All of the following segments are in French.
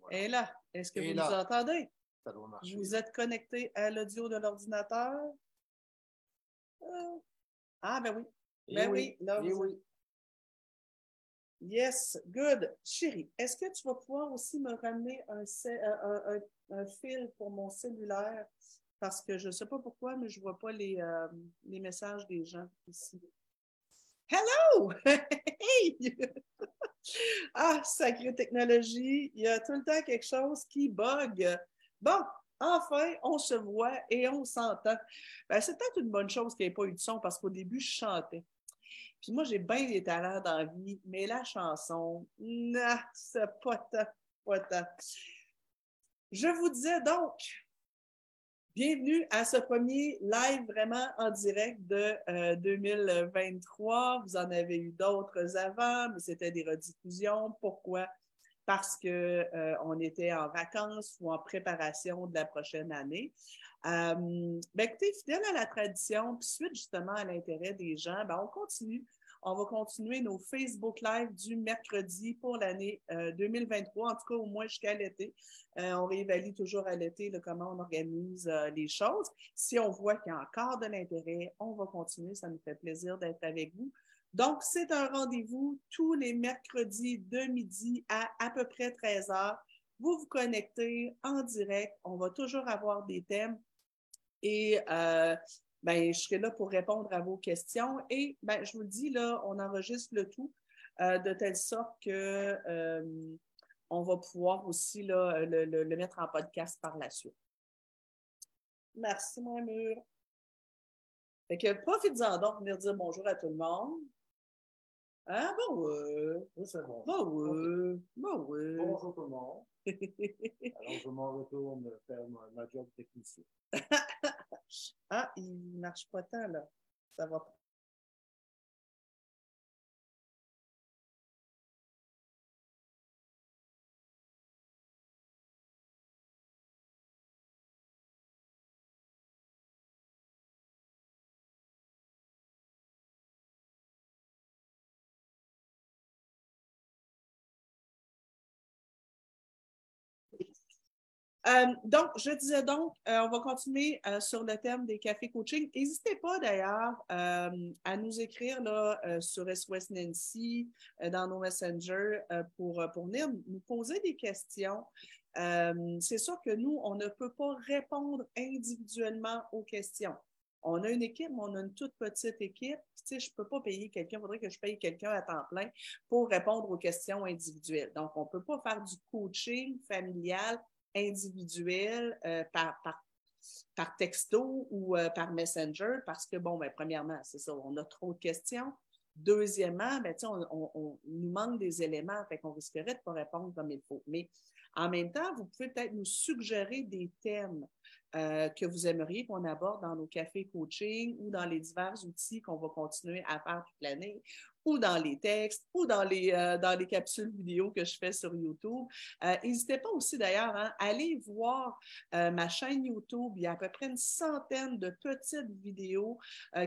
voilà. Et là, est-ce que Et vous là. nous entendez? Ça doit marcher. Vous êtes connecté à l'audio de l'ordinateur? Euh, Ah, ben oui. Eh Ben oui, là, eh vous- oui. Yes, good. Chérie, est-ce que tu vas pouvoir aussi me ramener un, ce- un, un- un fil pour mon cellulaire? Parce que je ne sais pas pourquoi, mais je ne vois pas les, euh, les messages des gens ici. Hello! Hey! ah, sacrée technologie, il y a tout le temps quelque chose qui bug. Bon, enfin, on se voit et on s'entend. Ben, c'est peut-être une bonne chose qu'il n'y ait pas eu de son parce qu'au début, je chantais. Puis moi, j'ai bien des talents dans la vie, mais la chanson, non, c'est pas tant, pas tant. Je vous disais donc, bienvenue à ce premier live vraiment en direct de euh, 2023. Vous en avez eu d'autres avant, mais c'était des rediffusions. Pourquoi? Parce que euh, était en vacances ou en préparation de la prochaine année. Euh, ben écoutez, fidèle à la tradition, puis suite justement à l'intérêt des gens, ben on continue. On va continuer nos Facebook Live du mercredi pour l'année euh, 2023, en tout cas au moins jusqu'à l'été. Euh, on réévalue toujours à l'été comment on organise euh, les choses. Si on voit qu'il y a encore de l'intérêt, on va continuer. Ça nous fait plaisir d'être avec vous. Donc, c'est un rendez-vous tous les mercredis de midi à à peu près 13 heures. Vous vous connectez en direct. On va toujours avoir des thèmes. Et euh, ben, je serai là pour répondre à vos questions. Et ben, je vous le dis, là, on enregistre le tout euh, de telle sorte que euh, on va pouvoir aussi là, le, le- le mettre en podcast par la suite. Merci, mon mur. Fait que profitez-en donc venir dire bonjour à tout le monde. Hein? Bon, ouais. Oui, c'est bon. Bon, ouais. Bon, ouais. Bonjour tout le monde. Alors, je m'en retourne faire ma, ma job technicien. ah, il marche pas tant, là. Ça va Euh, donc, je disais donc, euh, on va continuer euh, sur le thème des cafés coaching. N'hésitez pas d'ailleurs à nous écrire là, sur SOS Nancy, dans nos messengers, pour, pour venir nous poser des questions. C'est sûr que nous, on ne peut pas répondre individuellement aux questions. On a une équipe, mais on a une toute petite équipe. Je ne peux pas payer quelqu'un, il faudrait que je paye quelqu'un à temps plein pour répondre aux questions individuelles. Donc, on ne peut pas faire du coaching familial individuel euh, par, par, par texto ou euh, par Messenger parce que, bon, ben, premièrement, c'est ça, on a trop de questions. Deuxièmement, ben, on, on- on- nous manque des éléments, fait qu'on risquerait de ne pas répondre comme il faut. Mais en même temps, vous pouvez peut-être nous suggérer des thèmes euh, que vous aimeriez qu'on aborde dans nos cafés coaching ou dans les divers outils qu'on va continuer à faire toute l'année ou dans les textes ou dans les, euh, dans les capsules vidéo que je fais sur YouTube. Euh, N'hésitez pas aussi d'ailleurs hein, à aller voir ma chaîne YouTube. Il y a à peu près une centaine de petites vidéos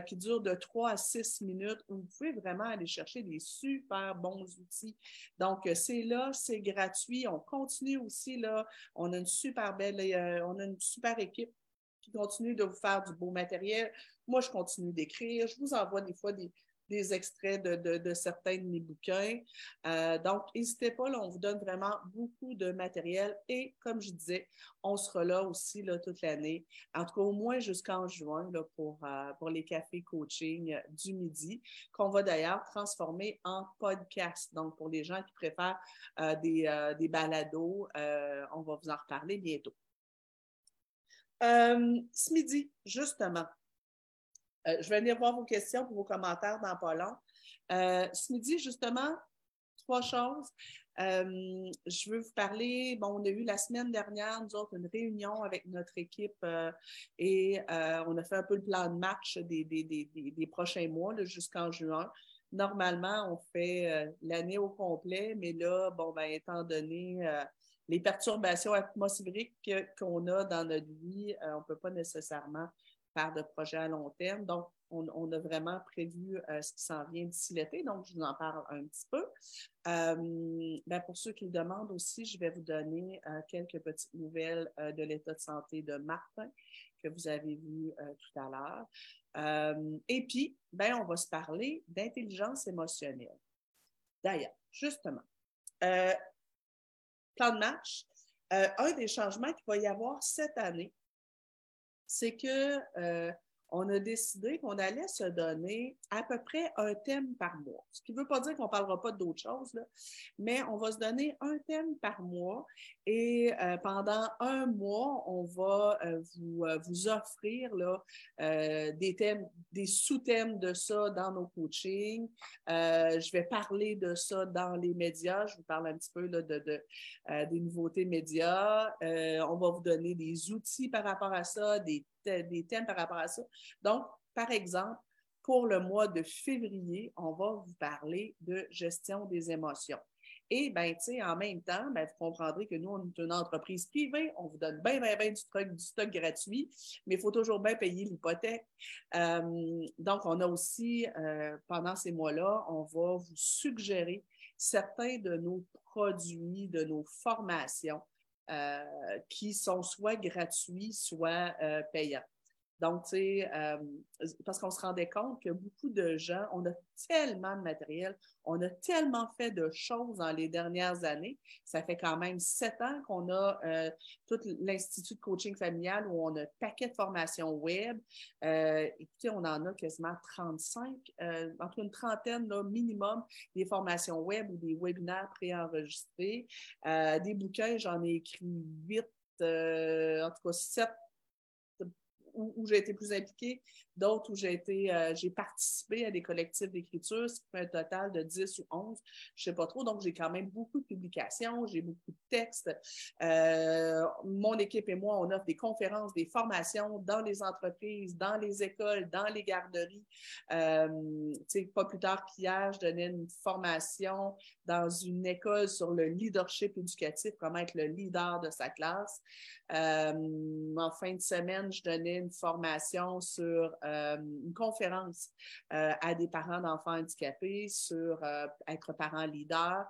qui durent de 3 à 6 minutes où vous pouvez vraiment aller chercher des super bons outils. Donc, c'est là, c'est gratuit. On continue aussi là. On a une super belle, on a une super équipe qui continue de vous faire du beau matériel. Moi, je continue d'écrire. Je vous envoie des fois des, des extraits de, de- certains de mes bouquins. Euh, donc, n'hésitez pas, là, on vous donne vraiment beaucoup de matériel et comme je disais, on sera là aussi là, toute l'année, en tout cas au moins jusqu'en juin là, pour, euh, pour les cafés coaching du midi, qu'on va d'ailleurs transformer en podcast. Donc, pour les gens qui préfèrent euh, des, des balados, on va vous en reparler bientôt. Euh, ce midi, justement, euh, je vais venir voir vos questions pour vos commentaires dans pas long. Euh, ce midi, justement, trois choses. Je veux vous parler, bon, on a eu la semaine dernière, nous autres, une réunion avec notre équipe et on a fait un peu le plan de match des, des, des, des, prochains mois jusqu'en juin. Normalement, on fait l'année au complet, mais là, bon, ben, étant donné les perturbations atmosphériques que- qu'on a dans notre vie, euh, on ne peut pas nécessairement faire de projets à long terme. Donc, on, a vraiment prévu euh, ce qui s'en vient d'ici l'été, donc je vous en parle un petit peu. Euh, ben, pour ceux qui le demandent aussi, je vais vous donner quelques petites nouvelles de l'état de santé de Martin que vous avez vu tout à l'heure. et puis, ben, on va se parler d'intelligence émotionnelle. D'ailleurs, justement, plan de match, un des changements qu'il va y avoir cette année, c'est que on a décidé qu'on allait se donner à peu près un thème par mois. Ce qui ne veut pas dire qu'on ne parlera pas d'autres choses, mais on va se donner un thème par mois et euh, pendant un mois, on va euh, vous, euh, vous, offrir des thèmes, des sous-thèmes de ça dans nos coachings. je vais parler de ça dans les médias. Je vous parle un petit peu de des nouveautés médias. on va vous donner des outils par rapport à ça, des des thèmes par rapport à ça. Donc, par exemple, pour le mois de février, on va vous parler de gestion des émotions. Et bien, tu sais, en même temps, ben, vous comprendrez que nous, on est une entreprise privée, on vous donne bien, bien, bien du stock, du stock gratuit, mais il faut toujours bien payer l'hypothèque. Euh, donc, on a aussi, euh, pendant ces mois-là, on va vous suggérer certains de nos produits, de nos formations euh, qui sont soit gratuits, soit euh, payants. Donc, tu sais, euh, parce qu'on se rendait compte que beaucoup de gens, on a tellement de matériel, on a tellement fait de choses dans les dernières années. Ça fait quand même sept ans qu'on a euh, tout l'Institut de coaching familial où on a un paquet de formations web. Euh, écoutez, on en a quasiment 35, entre une trentaine minimum, des formations web ou des webinaires préenregistrés. des bouquins, j'en ai écrit huit, en tout cas sept où, j'ai été plus impliquée, d'autres où j'ai été, euh, j'ai participé à des collectifs d'écriture, ce qui fait un total de 10 ou 11, je ne sais pas trop. Donc, j'ai quand même beaucoup de publications, j'ai beaucoup de textes. Euh, mon équipe et moi, on offre des conférences, des formations dans les entreprises, dans les écoles, dans les garderies. Euh, pas plus tard qu'hier, je donnais une formation dans une école sur le leadership éducatif, comment être le leader de sa classe. Euh, en fin de semaine, je donnais une formation sur euh, une conférence euh, à des parents d'enfants handicapés sur être parent leader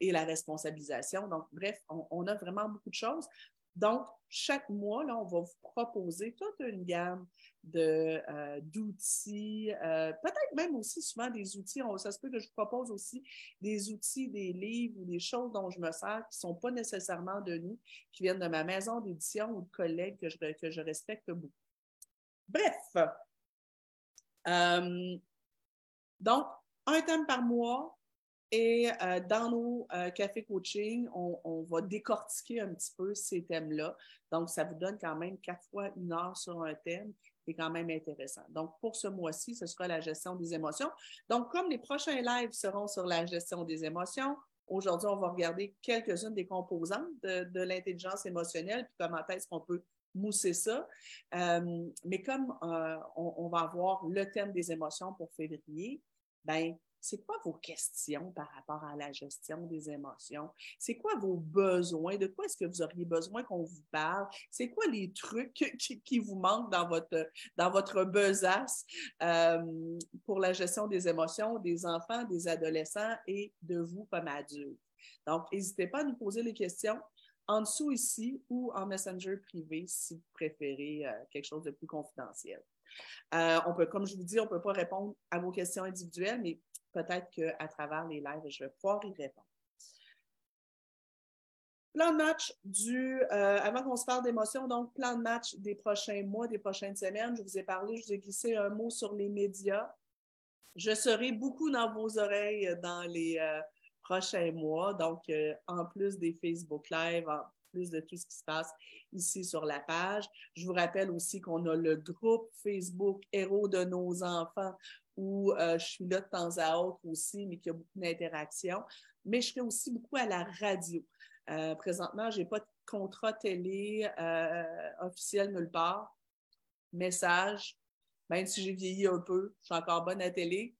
et la responsabilisation. Donc, bref, on, a vraiment beaucoup de choses. Donc, chaque mois, là, on va vous proposer toute une gamme euh, d'outils, euh, peut-être même aussi souvent des outils. Ça se peut que je vous propose aussi des outils, des livres ou des choses dont je me sers qui ne sont pas nécessairement de nous, qui viennent de ma maison d'édition ou de collègues que je, que je respecte beaucoup. Bref, euh, donc, un thème par mois, et dans nos cafés coaching, on, va décortiquer un petit peu ces thèmes-là. Donc, ça vous donne quand même quatre fois une heure sur un thème quand même intéressant. Donc, pour ce mois-ci, ce sera la gestion des émotions. Donc, comme les prochains lives seront sur la gestion des émotions, aujourd'hui, on va regarder quelques-unes des composantes de, l'intelligence émotionnelle, puis comment est-ce qu'on peut mousser ça. Euh, mais comme euh, on, on, va avoir le thème des émotions pour février, ben c'est quoi vos questions par rapport à la gestion des émotions? C'est quoi vos besoins? De quoi est-ce que vous auriez besoin qu'on vous parle? C'est quoi les trucs qui, vous manquent dans votre, dans votre besace euh, pour la gestion des émotions des enfants, des adolescents et de vous comme adultes? Donc, n'hésitez pas à nous poser les questions en dessous ici ou en messenger privé si vous préférez euh, quelque chose de plus confidentiel. Euh, on peut, comme je vous dis, on ne peut pas répondre à vos questions individuelles, mais peut-être qu'à travers les lives, je vais pouvoir y répondre. Plan de match du, euh, avant qu'on se parle d'émotions, donc plan de match des prochains mois, des prochaines semaines. Je vous ai parlé, je vous ai glissé un mot sur les médias. Je serai beaucoup dans vos oreilles dans les euh, prochains mois. Donc, euh, en plus des Facebook Live, en plus de tout ce qui se passe ici sur la page. Je vous rappelle aussi qu'on a le groupe Facebook Héros de nos enfants où euh, je suis là de temps à autre aussi, mais qu'il y a beaucoup d'interactions. Mais je fais aussi beaucoup à la radio. Euh, présentement, je n'ai pas de contrat télé euh, officiel nulle part. Message, même si j'ai vieilli un peu, je suis encore bonne à télé.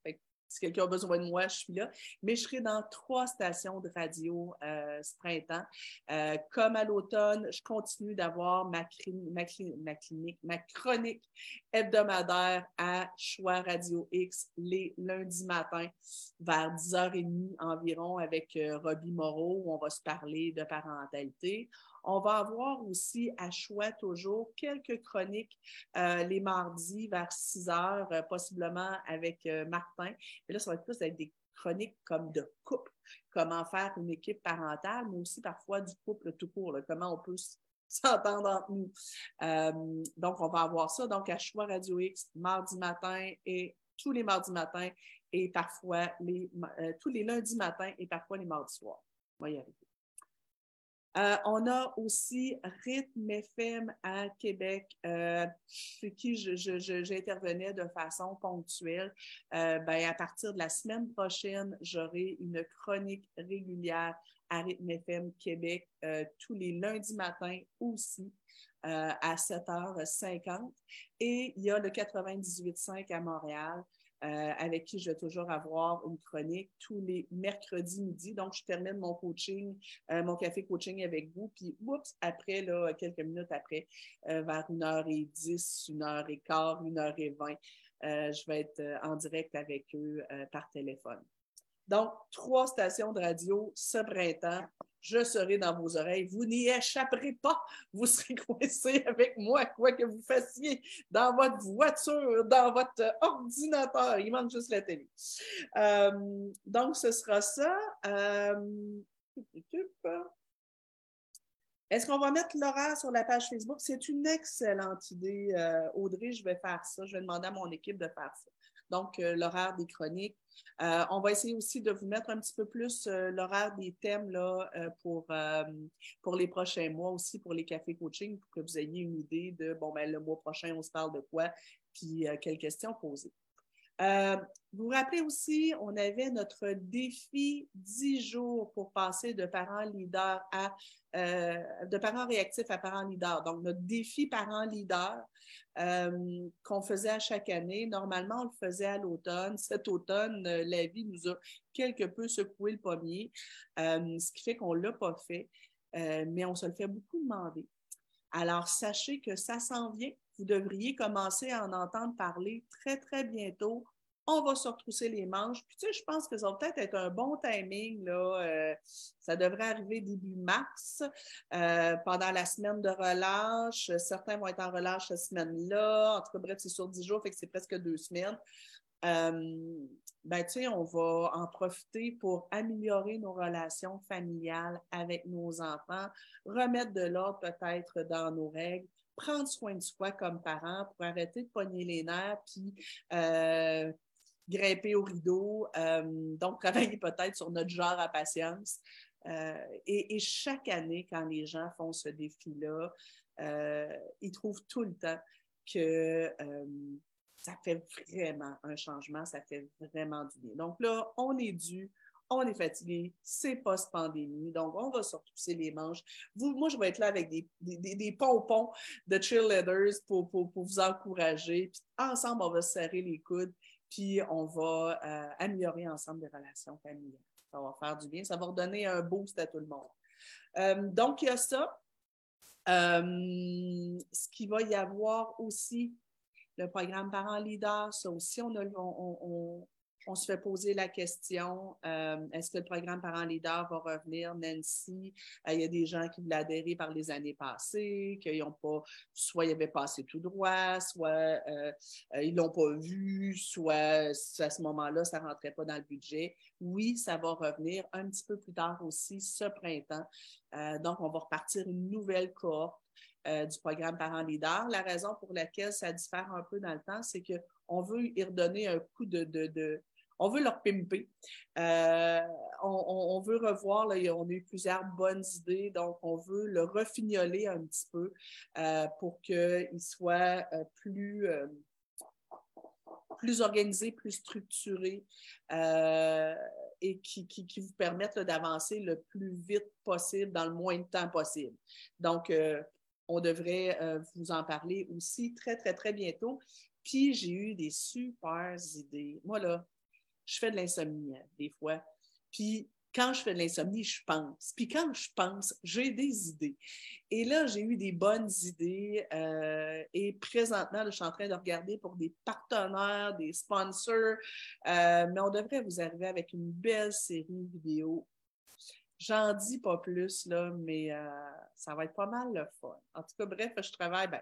Si quelqu'un a besoin de moi, je suis là. Mais je serai dans trois stations de radio euh, ce printemps. Euh, comme à l'automne, je continue d'avoir ma, ma, clinique, ma chronique hebdomadaire à Choix Radio X les lundis matins vers 10h30 environ avec euh, Robbie Moreau où on va se parler de parentalité. On va avoir aussi à choix toujours quelques chroniques euh, les mardis vers 6 heures, euh, possiblement avec euh, Martin. Et là, ça va être plus des chroniques comme de couple, comment faire une équipe parentale, mais aussi parfois du couple tout court, comment on peut s'entendre entre nous. donc, on va avoir ça. Donc, à choix Radio X, mardi matin et tous les mardis matins et parfois les, tous les lundis matins et parfois les mardis soirs. On va y arriver. Euh, on a aussi Rythme FM à Québec, euh, chez qui j'intervenais de façon ponctuelle. Euh, ben, à partir de la semaine prochaine, j'aurai une chronique régulière à Rythme FM Québec tous les lundis matins aussi. à 7h50. Et il y a le 98.5 à Montréal, euh, avec qui je vais toujours avoir une chronique tous les mercredis midi. Donc, je termine mon coaching, euh, mon café coaching avec vous. Puis, oups, après, là, quelques minutes après, euh, vers 1h10, 1h15, 1h20, je vais être en direct avec eux par téléphone. Donc, trois stations de radio ce printemps. Je serai dans vos oreilles. Vous n'y échapperez pas. Vous serez coincés avec moi, quoi que vous fassiez, dans votre voiture, dans votre ordinateur. Il manque juste la télé. Euh, donc, ce sera ça. Euh, est-ce qu'on va mettre l'horaire sur la page Facebook? C'est une excellente idée, euh, Audrey. Je vais faire ça. Je vais demander à mon équipe de faire ça. Donc, l'horaire des chroniques euh, on va essayer aussi de vous mettre un petit peu plus euh, l'horaire des thèmes là, euh, pour, pour les prochains mois aussi, pour les cafés coaching, pour que vous ayez une idée de, bon, ben, le mois prochain, on se parle de quoi, puis quelles questions poser. Vous vous rappelez aussi, on avait notre défi 10 jours pour passer de parents leaders à de parents réactifs à parents leaders. Donc, notre défi parents leaders, euh, qu'on faisait à chaque année. Normalement, on le faisait à l'automne. Cet automne, euh, la vie nous a quelque peu secoué le pommier, euh, ce qui fait qu'on ne l'a pas fait, mais on se le fait beaucoup demander. Alors, sachez que ça s'en vient. Vous devriez commencer à en entendre parler très, très bientôt on va se retrousser les manches. Puis, tu sais, je pense que ça va peut-être être un bon timing. Là. Euh, ça devrait arriver début mars, euh, pendant la semaine de relâche. Certains vont être en relâche cette semaine-là. En tout cas, bref, c'est sur dix jours, fait que c'est presque deux semaines. Euh, ben, tu sais, on va en profiter pour améliorer nos relations familiales avec nos enfants, remettre de l'ordre peut-être dans nos règles, prendre soin de soi comme parents pour arrêter de pogner les nerfs, puis grimper au rideau, euh, donc travailler peut-être sur notre genre à patience. Euh, et, chaque année, quand les gens font ce défi-là, euh, ils trouvent tout le temps que ça fait vraiment un changement, ça fait vraiment du bien. Donc là, on est dû, on est fatigué, c'est post-pandémie, donc on va se retrousser les manches. Vous, moi, je vais être là avec des, des, pompons de cheerleaders pour, pour, pour, vous encourager. Ensemble, on va se serrer les coudes puis on va euh, améliorer ensemble des relations familiales. Ça va faire du bien, ça va redonner un boost à tout le monde. Euh, donc, il y a ça. Euh, ce qu'il va y avoir aussi, le programme Parents Leaders, ça aussi, on, a, on, on se fait poser la question euh, est-ce que le programme Parents Leader va revenir, Nancy? Euh, Il y a des gens qui voulaient adhérer par les années passées, qu'ils n'ont pas, soit ils avaient passé tout droit, soit euh, ils ne l'ont pas vu, soit à ce moment-là, ça ne rentrait pas dans le budget. Oui, ça va revenir un petit peu plus tard aussi, ce printemps. donc, on va repartir une nouvelle cohorte. du programme Parents Leader. La raison pour laquelle ça diffère un peu dans le temps, c'est qu'on veut y redonner un coup de, on veut leur pimper. Euh, on, veut revoir, on a eu plusieurs bonnes idées, donc on veut le refignoler un petit peu euh, pour qu'il soit euh, plus, organisé, plus structuré et qui, vous permette d'avancer le plus vite possible dans le moins de temps possible. Donc, on devrait vous en parler aussi très, très, très bientôt. Puis j'ai eu des super idées. Moi, là, je fais de l'insomnie hein, des fois. Puis quand je fais de l'insomnie, je pense. Puis quand je pense, j'ai des idées. Et là, j'ai eu des bonnes idées. Euh, et présentement, je suis en train de regarder pour des partenaires, des sponsors. Euh, mais on devrait vous arriver avec une belle série vidéo. J'en dis pas plus, là, mais euh, ça va être pas mal le fun. En tout cas, bref, je travaille, ben,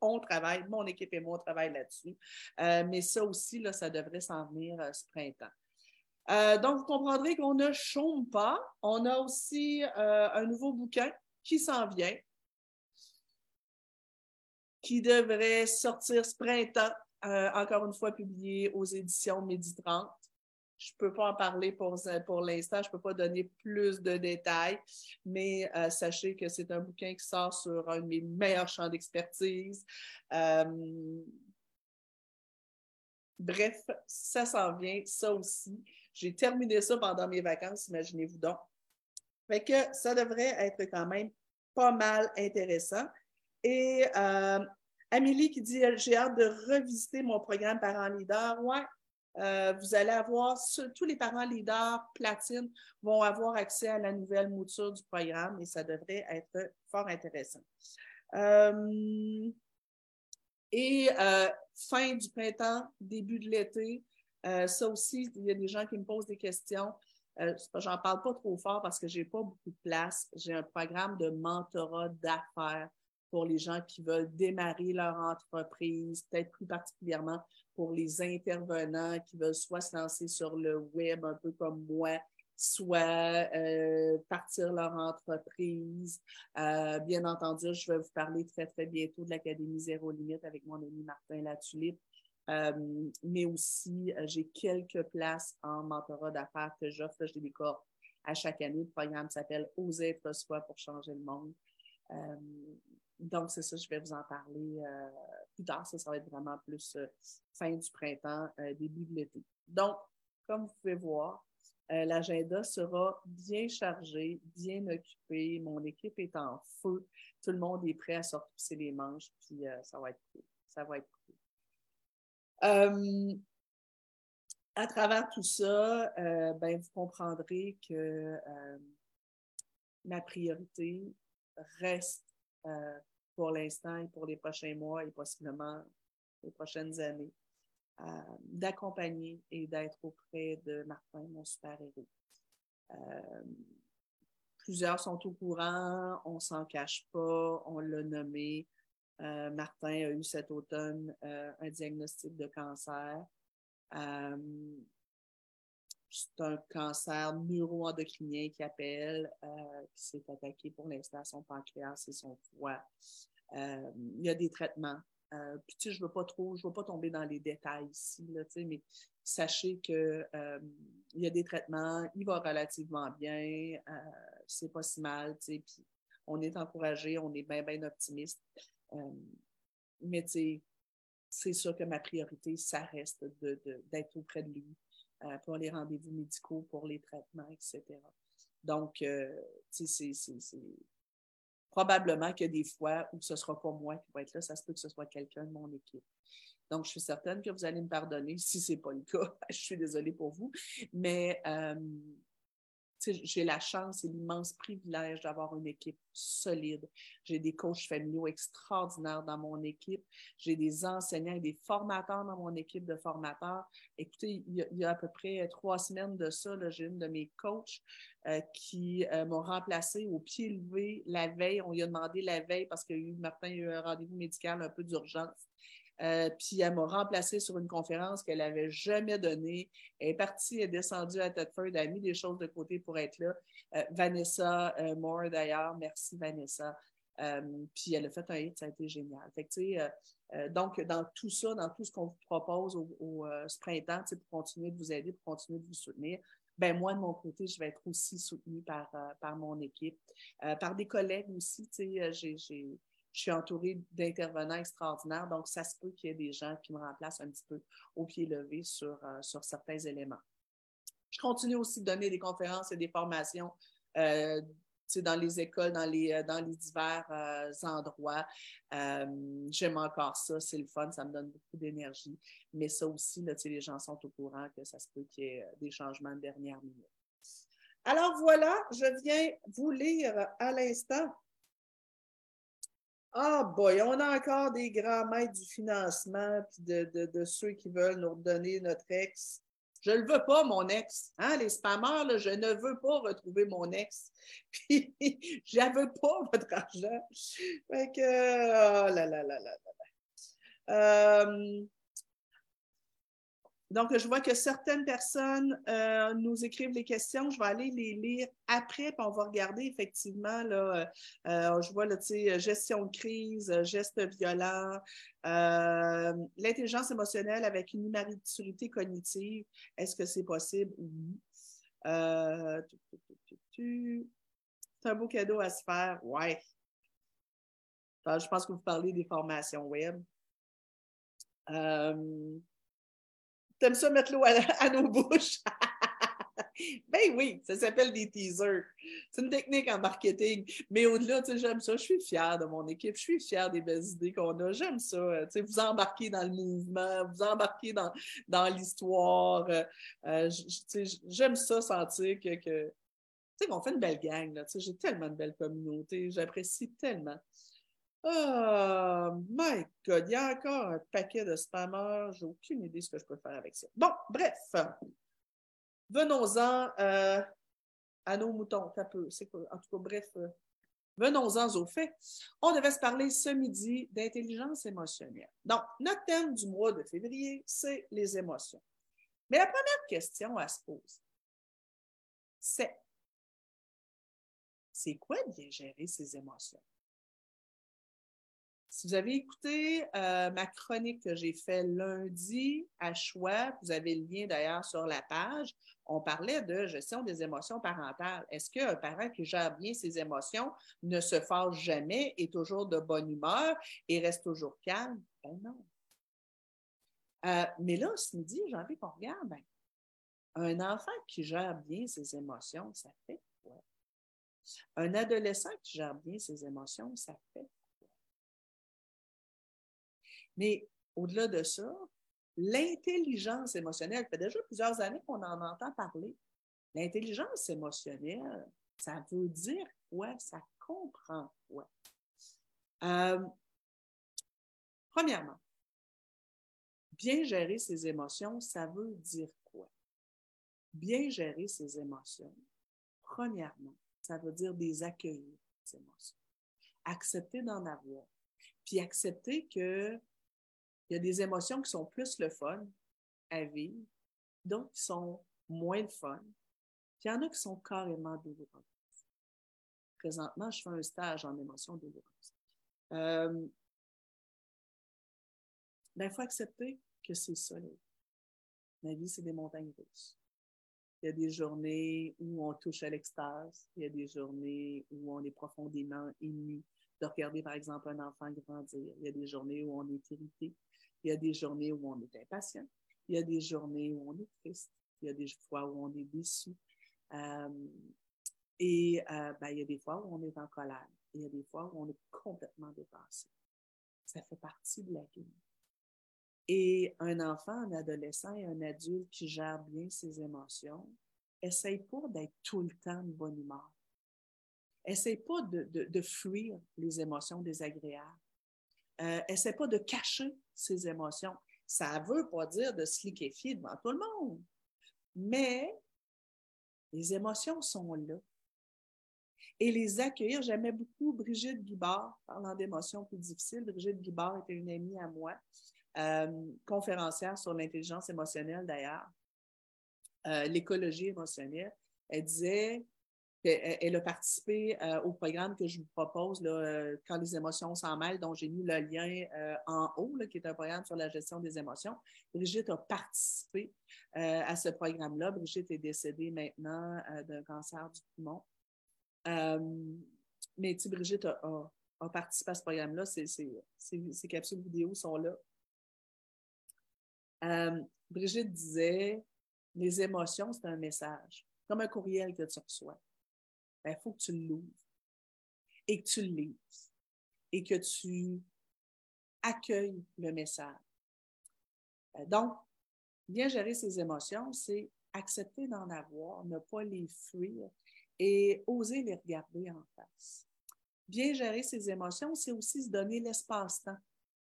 on travaille, mon équipe et moi, on travaille là-dessus. mais ça aussi, ça devrait s'en venir ce printemps. Euh, donc, vous comprendrez qu'on ne chôme pas. On a aussi euh, un nouveau bouquin qui s'en vient, qui devrait sortir ce printemps, euh, encore une fois publié aux éditions Midi 30. Je ne peux pas en parler pour, pour l'instant, je ne peux pas donner plus de détails, mais sachez que c'est un bouquin qui sort sur un de mes meilleurs champs d'expertise. bref, ça s'en vient, ça aussi. J'ai terminé ça pendant mes vacances, imaginez-vous donc. Fait que ça devrait être quand même pas mal intéressant. Et euh, Amélie qui dit J'ai hâte de revisiter mon programme Parents Leader. Ouais, euh, vous allez avoir, tous les parents leaders platine vont avoir accès à la nouvelle mouture du programme et ça devrait être fort intéressant. Euh, et fin du printemps, début de l'été, euh, ça aussi, il y a des gens qui me posent des questions. Euh, J'en parle pas trop fort parce que j'ai pas beaucoup de place. J'ai un programme de mentorat d'affaires pour les gens qui veulent démarrer leur entreprise, peut-être plus particulièrement pour les intervenants qui veulent soit se lancer sur le web un peu comme moi, soit euh, partir leur entreprise. Euh, bien entendu, je vais vous parler très, très bientôt de l'Académie Zéro Limite avec mon ami Martin Latulippe euh, mais aussi, j'ai quelques places en mentorat d'affaires que j'offre. J'ai des cours à chaque année. Le programme s'appelle Oser être soi pour changer le monde. Euh, donc, c'est ça, je vais vous en parler plus tard. Ça, ça va être vraiment plus fin du printemps, début de l'été. Donc, comme vous pouvez voir, l'agenda sera bien chargé, bien occupé. Mon équipe est en feu. Tout le monde est prêt à sortir les manches, puis ça va être cool. Ça va être cool. Euh, à travers tout ça, euh, ben, vous comprendrez que euh, ma priorité reste pour l'instant et pour les prochains mois et possiblement les prochaines années d'accompagner et d'être auprès de Martin, mon super-héros. plusieurs sont au courant, on s'en cache pas, on l'a nommé. Euh, Martin a eu cet automne euh, un diagnostic de cancer. Euh, c'est un cancer neuroendocrinien qui appelle, qui s'est attaqué pour l'instant à son pancréas et son foie. Il y a des traitements. puis, tu sais, je ne veux pas trop, je veux pas tomber dans les détails ici, là, mais sachez qu'il il y a des traitements, il va relativement bien, c'est pas si mal, puis on est encouragé, on est bien, bien optimiste. Euh, mais c'est sûr que ma priorité, ça reste d'être auprès de lui euh, pour les rendez-vous médicaux, pour les traitements, etc. Donc, euh, c'est probablement que des fois où ce ne sera pas moi qui va être là, ça se peut que ce soit quelqu'un de mon équipe. Donc, je suis certaine que vous allez me pardonner si ce n'est pas le cas. je suis désolée pour vous. Mais j'ai la chance et l'immense privilège d'avoir une équipe solide. J'ai des coachs familiaux extraordinaires dans mon équipe. J'ai des enseignants et des formateurs dans mon équipe de formateurs. Écoutez, il y a, à peu près trois semaines de ça, j'ai une de mes coachs euh, qui euh, m'ont remplacé au pied levé la veille. On lui a demandé la veille parce que Martin a eu un rendez-vous médical un peu d'urgence. Euh, puis elle m'a remplacée sur une conférence qu'elle n'avait jamais donnée. Elle est partie, elle est descendue à Tedford, elle a mis des choses de côté pour être là. Euh, Vanessa euh, Moore, d'ailleurs, merci Vanessa. puis elle a fait un hit, ça a été génial. donc, dans tout ça, dans tout ce qu'on vous propose au, ce printemps, pour continuer de vous aider, pour continuer de vous soutenir, ben moi, de mon côté, je vais être aussi soutenue par, par mon équipe, par des collègues aussi. J'ai je suis entourée d'intervenants extraordinaires, donc ça se peut qu'il y ait des gens qui me remplacent un petit peu au pied levé sur, euh, sur certains éléments. Je continue aussi de donner des conférences et des formations euh, dans les écoles, dans les, dans les divers endroits. J'aime encore ça, c'est le fun, ça me donne beaucoup d'énergie. Mais ça aussi, les gens sont au courant que ça se peut qu'il y ait des changements de dernière minute. Alors voilà, je viens vous lire à l'instant. Ah boy, on a encore des grands maîtres du financement puis de, de, ceux qui veulent nous redonner notre ex. Je ne le veux pas, mon ex. Hein, les spammers, là, je ne veux pas retrouver mon ex. Puis, je ne veux pas votre argent. Fait que, oh là là là là là. Euh, donc, je vois que certaines personnes euh, nous écrivent les questions. Je vais aller les lire après, puis on va regarder effectivement. Là, euh, je vois là, gestion de crise, gestes violents, euh, l'intelligence émotionnelle avec une immaturité cognitive. Est-ce que c'est possible? Oui. c'est un beau cadeau à se faire. Ouais. je pense que vous parlez des formations web. T'aimes ça mettre l'eau à, nos bouches? ben oui, ça s'appelle des teasers. C'est une technique en marketing. Mais au-delà, j'aime ça. Je suis fière de mon équipe. Je suis fière des belles idées qu'on a. J'aime ça. vous embarquer dans le mouvement, vous embarquer dans, dans l'histoire. Euh, j'aime ça sentir que, que tu sais, qu'on fait une belle gang. J'ai tellement de belles communautés. J'apprécie tellement. Oh my God, il y a encore un paquet de spammers. J'ai aucune idée de ce que je peux faire avec ça. Bon, bref. Venons-en euh, à nos moutons. Un peu. En tout cas, bref. Euh, venons-en au fait. On devait se parler ce midi d'intelligence émotionnelle. Donc, notre thème du mois de février, c'est les émotions. Mais la première question à se poser, c'est c'est quoi bien gérer ses émotions? Si vous avez écouté euh, ma chronique que j'ai faite lundi à choix, vous avez le lien d'ailleurs sur la page, on parlait de gestion des émotions parentales. Est-ce qu'un parent qui gère bien ses émotions ne se fâche jamais, est toujours de bonne humeur et reste toujours calme? Ben non. Euh, mais là, ce midi, j'ai envie qu'on regarde. Ben, un enfant qui gère bien ses émotions, ça fait quoi? Un adolescent qui gère bien ses émotions, ça fait mais au-delà de ça, l'intelligence émotionnelle, ça fait déjà plusieurs années qu'on en entend parler. L'intelligence émotionnelle, ça veut dire quoi? Ça comprend quoi? Euh, premièrement, bien gérer ses émotions, ça veut dire quoi? Bien gérer ses émotions, premièrement, ça veut dire des accueillir, ces émotions. Accepter d'en avoir. Puis accepter que il y a des émotions qui sont plus le fun à vivre, d'autres qui sont moins le fun. Puis il y en a qui sont carrément douloureuses. Présentement, je fais un stage en émotions douloureuses. Euh, ben, il faut accepter que c'est ça. La vie, c'est des montagnes russes. Il y a des journées où on touche à l'extase. Il y a des journées où on est profondément ému de regarder, par exemple, un enfant grandir. Il y a des journées où on est irrité. Il y a des journées où on est impatient. Il y a des journées où on est triste. Il y a des fois où on est déçu. Euh, et euh, ben, il y a des fois où on est en colère. Il y a des fois où on est complètement dépassé. Ça fait partie de la vie. Et un enfant, un adolescent et un adulte qui gère bien ses émotions, essaye pas d'être tout le temps de bonne humeur. Essaye pas de, de fuir les émotions désagréables euh, pas de cacher ses émotions. Ça ne veut pas dire de se liquéfier devant tout le monde, mais les émotions sont là. Et les accueillir, j'aimais beaucoup Brigitte Guibard, parlant d'émotions plus difficiles. Brigitte Guibard était une amie à moi, euh, conférencière sur l'intelligence émotionnelle d'ailleurs, euh, l'écologie émotionnelle. Elle disait elle a participé euh, au programme que je vous propose, euh, Quand les émotions s'en mêlent, dont j'ai mis le lien euh, en haut, qui est un programme sur la gestion des émotions. Brigitte a participé à ce programme-là. Brigitte est décédée maintenant d'un cancer du poumon. mais Brigitte a, a, participé à ce programme-là. Ces capsules vidéo sont là. Brigitte disait, les émotions, c'est un message, comme un courriel que tu reçois il faut que tu l'ouvres et que tu le lises et que tu accueilles le message. Euh, donc, bien gérer ses émotions, c'est accepter d'en avoir, ne pas les fuir et oser les regarder en face. Bien gérer ses émotions, c'est aussi se donner l'espace-temps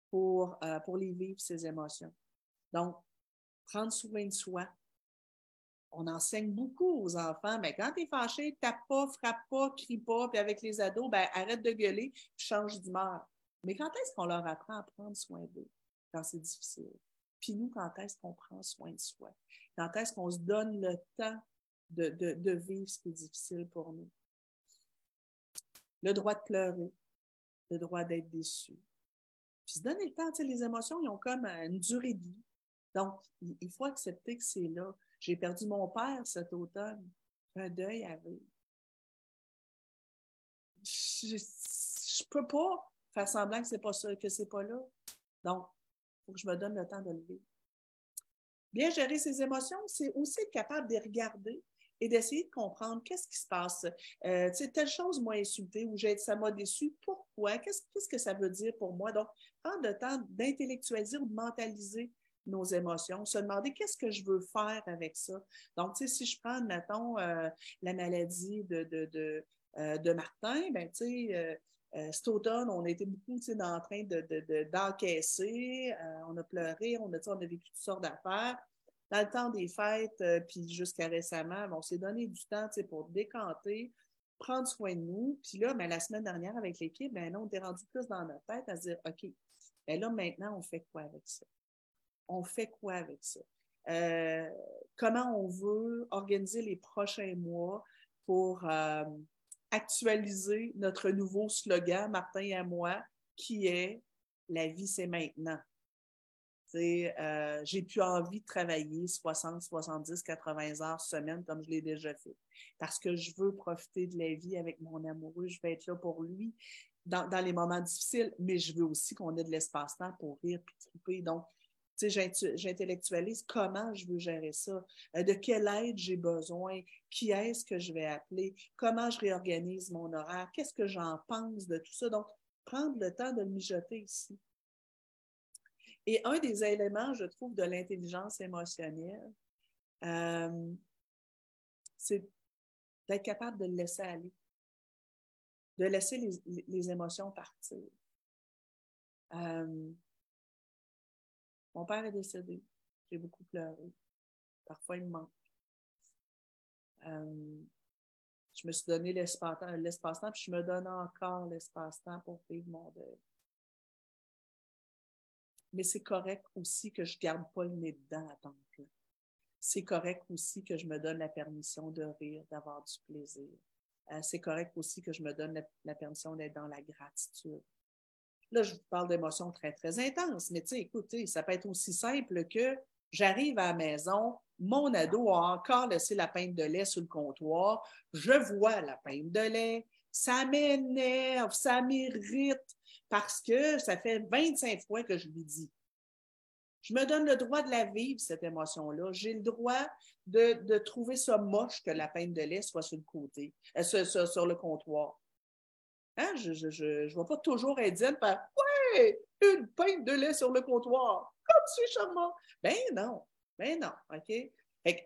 pour, euh, pour les vivre, ces émotions. Donc, prendre soin de soi. On enseigne beaucoup aux enfants, mais quand tu es fâché, tape pas, frappe pas, crie pas, puis avec les ados, ben, arrête de gueuler, change d'humeur. Mais quand est-ce qu'on leur apprend à prendre soin d'eux quand c'est difficile? Puis nous, quand est-ce qu'on prend soin de soi? Quand est-ce qu'on se donne le temps de, de, de vivre ce qui est difficile pour nous? Le droit de pleurer, le droit d'être déçu. Puis se donner le temps, tu sais, les émotions, ils ont comme une durée de vie. Donc, il faut accepter que c'est là. J'ai perdu mon père cet automne. Un deuil à vivre. Je ne peux pas faire semblant que c'est pas ça, que pas là. Donc, il faut que je me donne le temps de le vivre. Bien gérer ses émotions, c'est aussi être capable de regarder et d'essayer de comprendre qu'est-ce qui se passe. Euh, telle chose m'a insulté ou ça m'a déçu. Pourquoi? Qu'est-ce que ça veut dire pour moi? Donc, prendre le temps d'intellectualiser ou de mentaliser nos émotions, se demander qu'est-ce que je veux faire avec ça. Donc, si je prends, mettons, euh, la maladie de, de, de, euh, de Martin, ben, tu sais, euh, euh cet automne, on été beaucoup en train d'encaisser, de, on a pleuré, on a, on a vécu toutes sortes d'affaires. Dans le temps des fêtes, puis jusqu'à récemment, ben, on s'est donné du temps pour décanter, prendre soin de nous. Puis là, ben, la semaine dernière, avec l'équipe, ben, on était rendu plus dans notre tête à se dire, OK, ben là, maintenant, on fait quoi avec ça? On fait quoi avec ça? Euh, comment on veut organiser les prochains mois pour euh, actualiser notre nouveau slogan, Martin et moi, qui est La vie, c'est maintenant. Euh, j'ai plus envie de travailler 60, 70, 80 heures semaine comme je l'ai déjà fait. Parce que je veux profiter de la vie avec mon amoureux, je vais être là pour lui dans, les moments difficiles, mais je veux aussi qu'on ait de l'espace-temps pour rire et triper. Donc, j'intellectualise comment je veux gérer ça, euh, de quelle aide j'ai besoin, qui est-ce que je vais appeler, comment je réorganise mon horaire, qu'est-ce que j'en pense de tout ça. Donc, prendre le temps de le mijoter ici. Et un des éléments, je trouve, de l'intelligence émotionnelle, euh, c'est d'être capable de le laisser aller, de laisser les, émotions partir. Euh, mon père est décédé. J'ai beaucoup pleuré. Parfois, il me manque. Euh, je me suis donné l'espace-temps, puis je me donne encore l'espace-temps pour vivre mon deuil. Mais c'est correct aussi que je ne garde pas le nez dedans à temps plein. C'est correct aussi que je me donne la permission de rire, d'avoir du plaisir. Euh, c'est correct aussi que je me donne la permission d'être dans la gratitude. Là, je vous parle d'émotions très, très intenses, mais tu sais, écoutez, ça peut être aussi simple que j'arrive à la maison, mon ado a encore laissé la pinte de lait sur le comptoir, je vois la pinte de lait, ça m'énerve, ça m'irrite parce que ça fait 25 fois que je lui dis. Je me donne le droit de la vivre, cette émotion-là. J'ai le droit de, trouver ça moche que la pinte de lait soit sur le côté, euh, sur le comptoir. Hein? Je ne vais pas toujours zen par Ouais, une pinte de lait sur le comptoir. Comme c'est charmant. Ben non. Ben non. OK?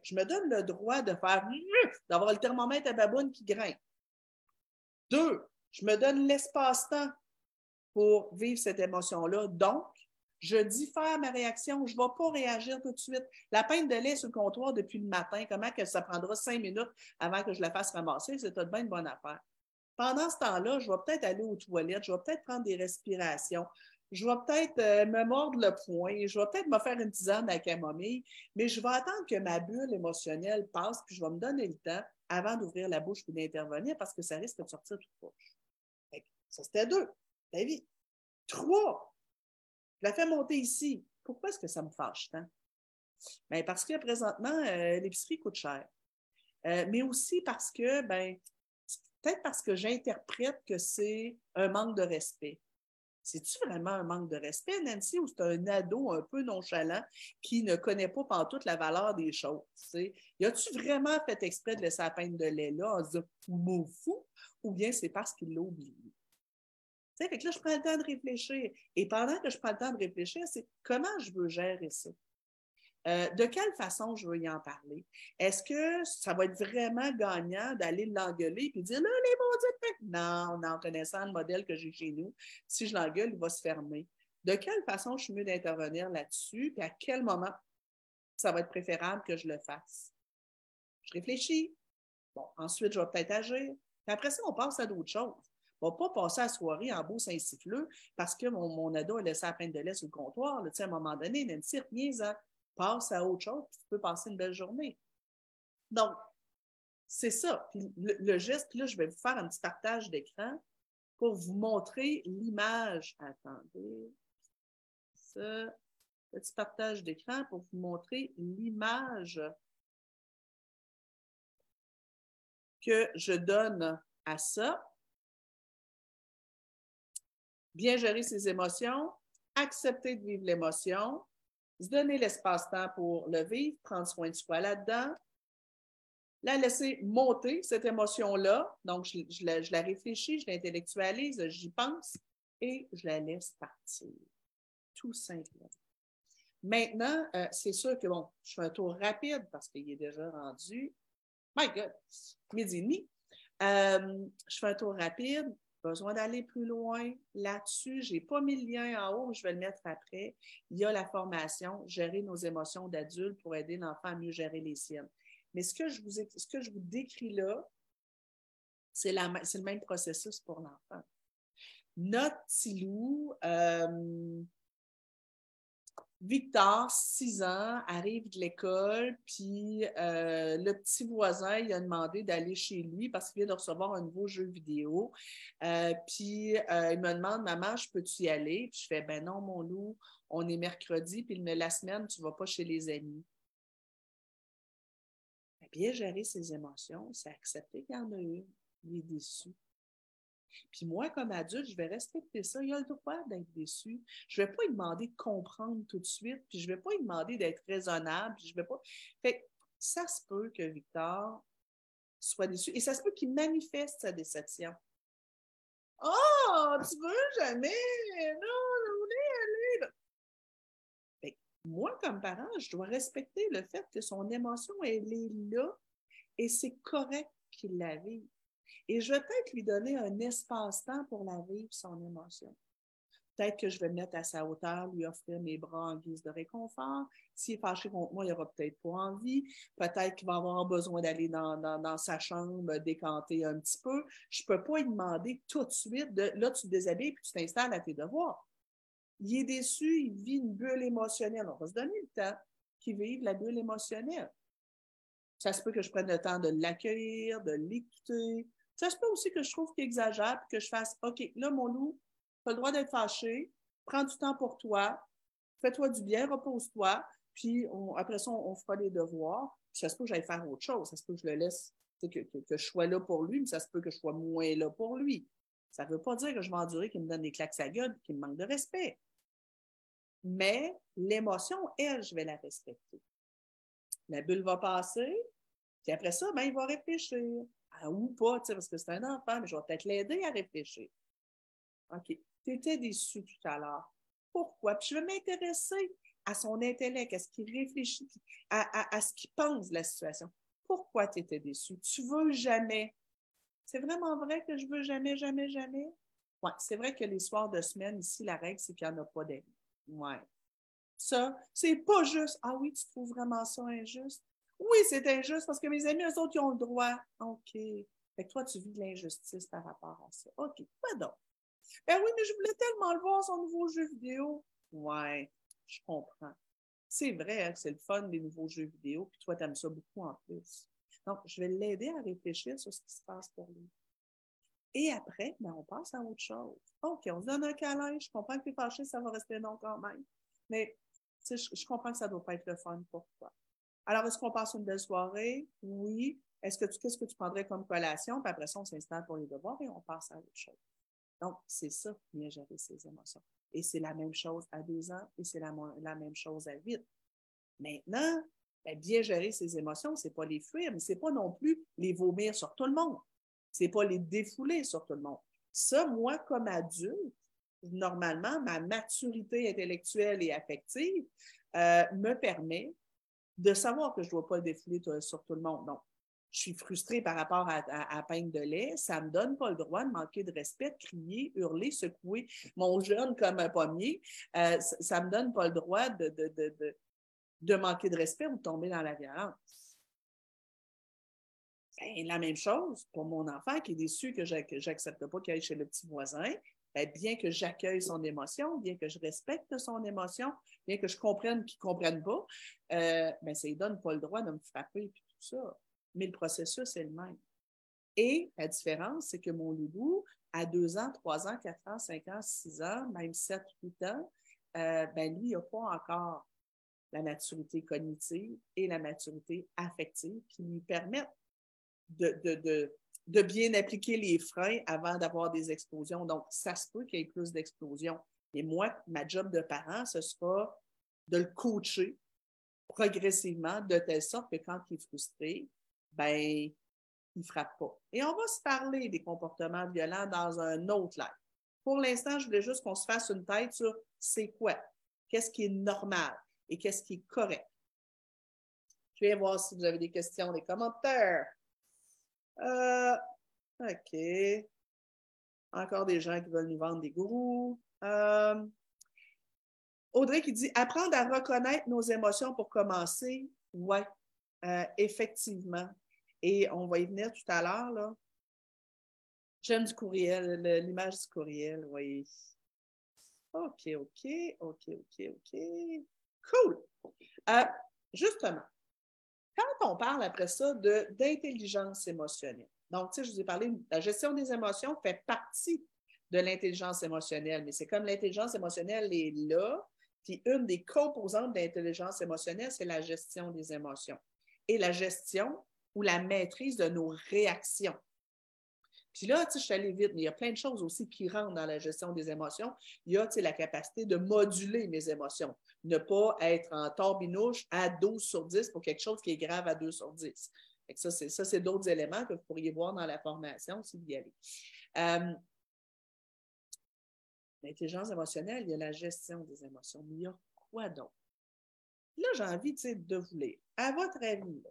Je me donne le droit de faire d'avoir le thermomètre à baboune qui grimpe. Deux, je me donne l'espace-temps pour vivre cette émotion-là. Donc, je diffère ma réaction. Je ne vais pas réagir tout de suite. La pinte de lait sur le comptoir depuis le matin, comment que ça prendra cinq minutes avant que je la fasse ramasser, c'est une bonne affaire. Pendant ce temps-là, je vais peut-être aller aux toilettes, je vais peut-être prendre des respirations, je vais peut-être euh, me mordre le poing, je vais peut-être me faire une tisane à camomille, mais je vais attendre que ma bulle émotionnelle passe, puis je vais me donner le temps avant d'ouvrir la bouche et d'intervenir parce que ça risque de sortir toute bouche. Ça, c'était deux. La vie. Trois. Je la fais monter ici. Pourquoi est-ce que ça me fâche tant? Bien, parce que présentement, euh, l'épicerie coûte cher. Euh, mais aussi parce que, ben, peut-être parce que j'interprète que c'est un manque de respect. C'est-tu vraiment un manque de respect, Nancy, ou c'est un ado un peu nonchalant qui ne connaît pas par toute la valeur des choses? Y a-tu vraiment fait exprès de laisser la peine de lait là en se disant fou? Ou bien c'est parce qu'il l'a oublié? Fait que là, je prends le temps de réfléchir. Et pendant que je prends le temps de réfléchir, c'est comment je veux gérer ça? Euh, de quelle façon je veux y en parler? Est-ce que ça va être vraiment gagnant d'aller l'engueuler et dire là, les maudites Non, en connaissant le modèle que j'ai chez nous, si je l'engueule, il va se fermer. De quelle façon je suis mieux d'intervenir là-dessus? Puis à quel moment ça va être préférable que je le fasse? Je réfléchis. Bon, ensuite, je vais peut-être agir. Puis après ça, on passe à d'autres choses. On ne va pas passer la soirée en beau Saint-Siffleux parce que mon, ado a laissé la peine de lait sur le comptoir. Là, à un moment donné, il Nancy, rien passe à autre chose, puis tu peux passer une belle journée. Donc, c'est ça. Puis le, geste, là, je vais vous faire un petit partage d'écran pour vous montrer l'image. Attendez. Ça, petit partage d'écran pour vous montrer l'image que je donne à ça. Bien gérer ses émotions, accepter de vivre l'émotion, se donner l'espace-temps pour le vivre, prendre soin de soi là-dedans, la laisser monter, cette émotion-là. Donc, je, la, réfléchis, je l'intellectualise, j'y pense et je la laisse partir. Tout simplement. Maintenant, euh, c'est sûr que, bon, je fais un tour rapide parce qu'il est déjà rendu, my God, midi. Euh, je fais un tour rapide besoin d'aller plus loin là-dessus. Je n'ai pas mis le lien en haut, je vais le mettre après. Il y a la formation, gérer nos émotions d'adultes pour aider l'enfant à mieux gérer les siennes. Mais ce que je vous, ce que je vous décris là, c'est le même processus pour l'enfant. Notre petit loup, euh, Victor, 6 ans, arrive de l'école, puis euh, le petit voisin, il a demandé d'aller chez lui parce qu'il vient de recevoir un nouveau jeu vidéo. Euh, puis euh, il me demande, maman, je peux-tu y aller? Puis je fais, ben non, mon loup, on est mercredi, puis la semaine, tu ne vas pas chez les amis. Bien gérer ses émotions, c'est accepter qu'il y en a une. Il est déçu. Puis moi, comme adulte, je vais respecter ça. Il a le droit d'être déçu. Je ne vais pas lui demander de comprendre tout de suite, puis je ne vais pas lui demander d'être raisonnable, puis je vais pas. Fait ça se peut que Victor soit déçu. Et ça se peut qu'il manifeste sa déception. Oh, tu veux jamais? Non, je voulais aller. Fait, moi, comme parent, je dois respecter le fait que son émotion, elle est là et c'est correct qu'il la vive. Et je vais peut-être lui donner un espace-temps pour la vivre, son émotion. Peut-être que je vais me mettre à sa hauteur, lui offrir mes bras en guise de réconfort. S'il est fâché contre moi, il n'aura peut-être pas envie. Peut-être qu'il va avoir besoin d'aller dans, sa chambre, décanter un petit peu. Je ne peux pas lui demander tout de suite de là, tu te déshabilles et tu t'installes à tes devoirs. Il est déçu, il vit une bulle émotionnelle. On va se donner le temps qu'il vive la bulle émotionnelle. Ça se peut que je prenne le temps de l'accueillir, de l'écouter, ça se peut aussi que je trouve qu'il exagère que je fasse OK, là, mon loup, tu as le droit d'être fâché, prends du temps pour toi, fais-toi du bien, repose-toi, puis après ça, on, fera les devoirs. ça se peut que j'aille faire autre chose. Ça se peut que je le laisse, que, que, je sois là pour lui, mais ça se peut que je sois moins là pour lui. Ça ne veut pas dire que je vais endurer qu'il me donne des claques à gueule qu'il me manque de respect. Mais l'émotion, elle, je vais la respecter. La bulle va passer, puis après ça, ben, il va réfléchir ou pas, parce que c'est un enfant, mais je vais peut-être l'aider à réfléchir. OK. Tu étais déçu tout à l'heure. Pourquoi? Puis je vais m'intéresser à son intellect, à ce qu'il réfléchit, à, ce qu'il pense de la situation. Pourquoi tu étais déçu? Tu veux jamais. C'est vraiment vrai que je veux jamais, jamais, jamais? Oui, c'est vrai que les soirs de semaine, ici, la règle, c'est qu'il n'y en a pas d'amis. Oui. Ça, c'est pas juste. Ah oui, tu trouves vraiment ça injuste? Oui, c'est injuste parce que mes amis, eux autres, ils ont le droit. OK. Fait que toi, tu vis de l'injustice par rapport à ça. OK, pas donc? Ben oui, mais je voulais tellement le voir, son nouveau jeu vidéo. Ouais, je comprends. C'est vrai hein, c'est le fun des nouveaux jeux vidéo, puis toi, tu aimes ça beaucoup en plus. Donc, je vais l'aider à réfléchir sur ce qui se passe pour lui. Et après, ben, on passe à autre chose. OK, on se donne un câlin. Je comprends que tu es fâché, ça va rester long quand même. Mais je, je comprends que ça ne doit pas être le fun pour toi. Alors, est-ce qu'on passe une belle soirée? Oui. Est-ce que qu'est-ce que tu prendrais comme collation? Puis après ça, on s'installe pour les devoirs et on passe à autre chose. Donc, c'est ça, bien gérer ses émotions. Et c'est la même chose à deux ans et c'est la, même chose à huit. Maintenant, ben, bien gérer ses émotions, ce n'est pas les fuir, mais ce n'est pas non plus les vomir sur tout le monde. Ce n'est pas les défouler sur tout le monde. Ça, moi, comme adulte, normalement, ma maturité intellectuelle et affective euh, me permet de savoir que je ne dois pas défouler sur tout le monde. Donc, je suis frustrée par rapport à, à, peine de lait, ça ne me donne pas le droit de manquer de respect, de crier, hurler, secouer mon jeune comme un pommier. Euh, ça ne me donne pas le droit de, de, manquer de respect ou de tomber dans la violence. Ben, la même chose pour mon enfant qui est déçu que je n'accepte pas qu'il aille chez le petit voisin. Ben, bien que j'accueille son émotion, bien que je respecte son émotion, bien que je comprenne qu'il ne comprenne pas, euh, ben, ça ne donne pas le droit de me frapper et tout ça mais le processus est le même. Et la différence, c'est que mon loulou, à deux ans, trois ans, quatre ans, cinq ans, six ans, même sept, huit ans, euh, ben lui, il n'a pas encore la maturité cognitive et la maturité affective qui lui permettent de, bien appliquer les freins avant d'avoir des explosions. Donc, ça se peut qu'il y ait plus d'explosions. Et moi, ma job de parent, ce sera de le coacher progressivement de telle sorte que quand il est frustré, ben, il ne frappe pas. Et on va se parler des comportements violents dans un autre live. Pour l'instant, je voulais juste qu'on se fasse une tête sur c'est quoi, qu'est-ce qui est normal et qu'est-ce qui est correct. Je vais voir si vous avez des questions, des commentaires. Euh, OK. Encore des gens qui veulent nous vendre des gourous. Euh, Audrey qui dit apprendre à reconnaître nos émotions pour commencer. Oui, euh, effectivement. Et on va y venir tout à l'heure, là. J'aime du courriel, l'image du courriel, oui. OK, OK, OK, OK, OK. Cool. Justement, quand on parle après ça d'intelligence émotionnelle, donc, tu sais, je vous ai parlé, la gestion des émotions fait partie de l'intelligence émotionnelle, mais c'est comme l'intelligence émotionnelle est là, puis une des composantes de l'intelligence émotionnelle, c'est la gestion des émotions. Et la gestion, ou la maîtrise de nos réactions. Puis là, je suis allée vite, mais il y a plein de choses aussi qui rentrent dans la gestion des émotions. Il y a, la capacité de moduler mes émotions. Ne pas être en torbinouche à 12 sur 10 pour quelque chose qui est grave à 2 sur 10. ça, c'est, ça, c'est d'autres éléments que vous pourriez voir dans la formation si vous y allez. Euh, l'intelligence émotionnelle, il y a la gestion des émotions. Mais il y a quoi d'autre? Là, j'ai envie, de vous lire. À votre avis,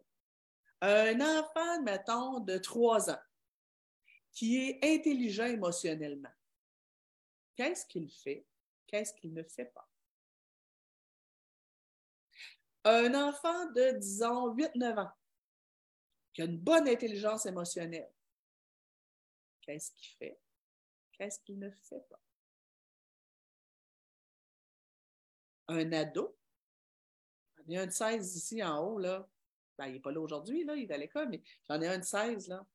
un enfant, mettons, de trois ans, qui est intelligent émotionnellement, qu'est-ce qu'il fait? Qu'est-ce qu'il ne fait pas? Un enfant de, disons, 8-9 ans, qui a une bonne intelligence émotionnelle, qu'est-ce qu'il fait? Qu'est-ce qu'il ne fait pas? Un ado, il y a un de 16 ici en haut, là, ben, il n'est pas là aujourd'hui, là, il est à l'école, mais j'en ai un de 16, là.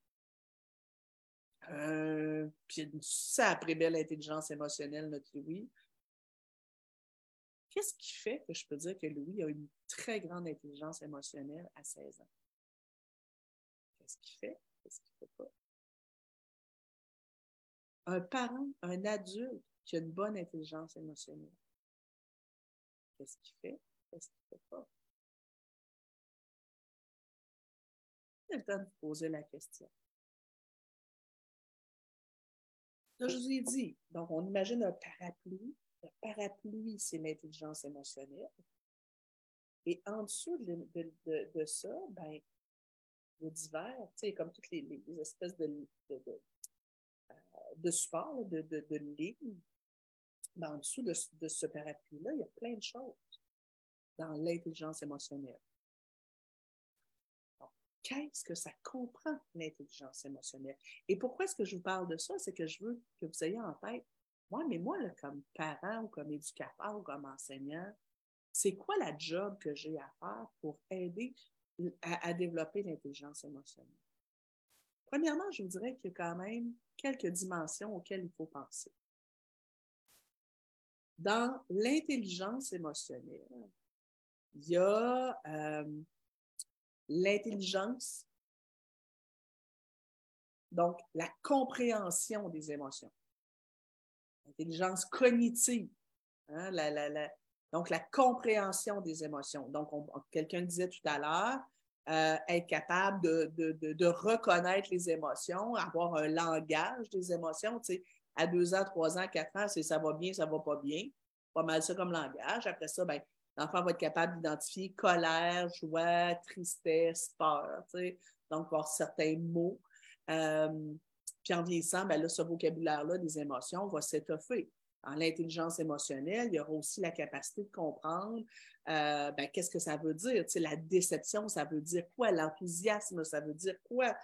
Euh, puis une sacrée belle intelligence émotionnelle, notre Louis. Qu'est-ce qui fait que je peux dire que Louis a une très grande intelligence émotionnelle à 16 ans? Qu'est-ce qu'il fait? Qu'est-ce qu'il ne fait pas? Un parent, un adulte qui a une bonne intelligence émotionnelle. Qu'est-ce qu'il fait? Qu'est-ce qu'il ne fait pas? le temps de poser la question. Je vous ai dit, donc on imagine un parapluie. Le parapluie, c'est l'intelligence émotionnelle. Et en dessous de, ça, ben, le divers, comme toutes les, espèces de, de, euh, support, de, de, lignes, ben, en dessous de, de ce parapluie-là, il y a plein de choses dans l'intelligence émotionnelle qu'est-ce que ça comprend, l'intelligence émotionnelle? Et pourquoi est-ce que je vous parle de ça? C'est que je veux que vous ayez en tête, moi, mais moi, comme parent ou comme éducateur ou comme enseignant, c'est quoi la job que j'ai à faire pour aider à, développer l'intelligence émotionnelle? Premièrement, je vous dirais qu'il y a quand même quelques dimensions auxquelles il faut penser. Dans l'intelligence émotionnelle, il y a euh, l'intelligence, donc la compréhension des émotions. Intelligence cognitive. Hein, donc, la compréhension des émotions. Donc, quelqu'un disait tout à l'heure, euh, être capable de, reconnaître les émotions, avoir un langage des émotions. Tu sais, à deux ans, trois ans, quatre ans, c'est ça va bien, ça va pas bien. Pas mal ça comme langage. Après ça, ben, l'enfant va être capable d'identifier colère, joie, tristesse, peur. Donc, avoir certains mots. Euh, puis en vieillissant, ben ce vocabulaire-là des émotions va s'étoffer. En l'intelligence émotionnelle, il y aura aussi la capacité de comprendre euh, ben, qu'est-ce que ça veut dire. La déception, ça veut dire quoi? L'enthousiasme, ça veut dire quoi?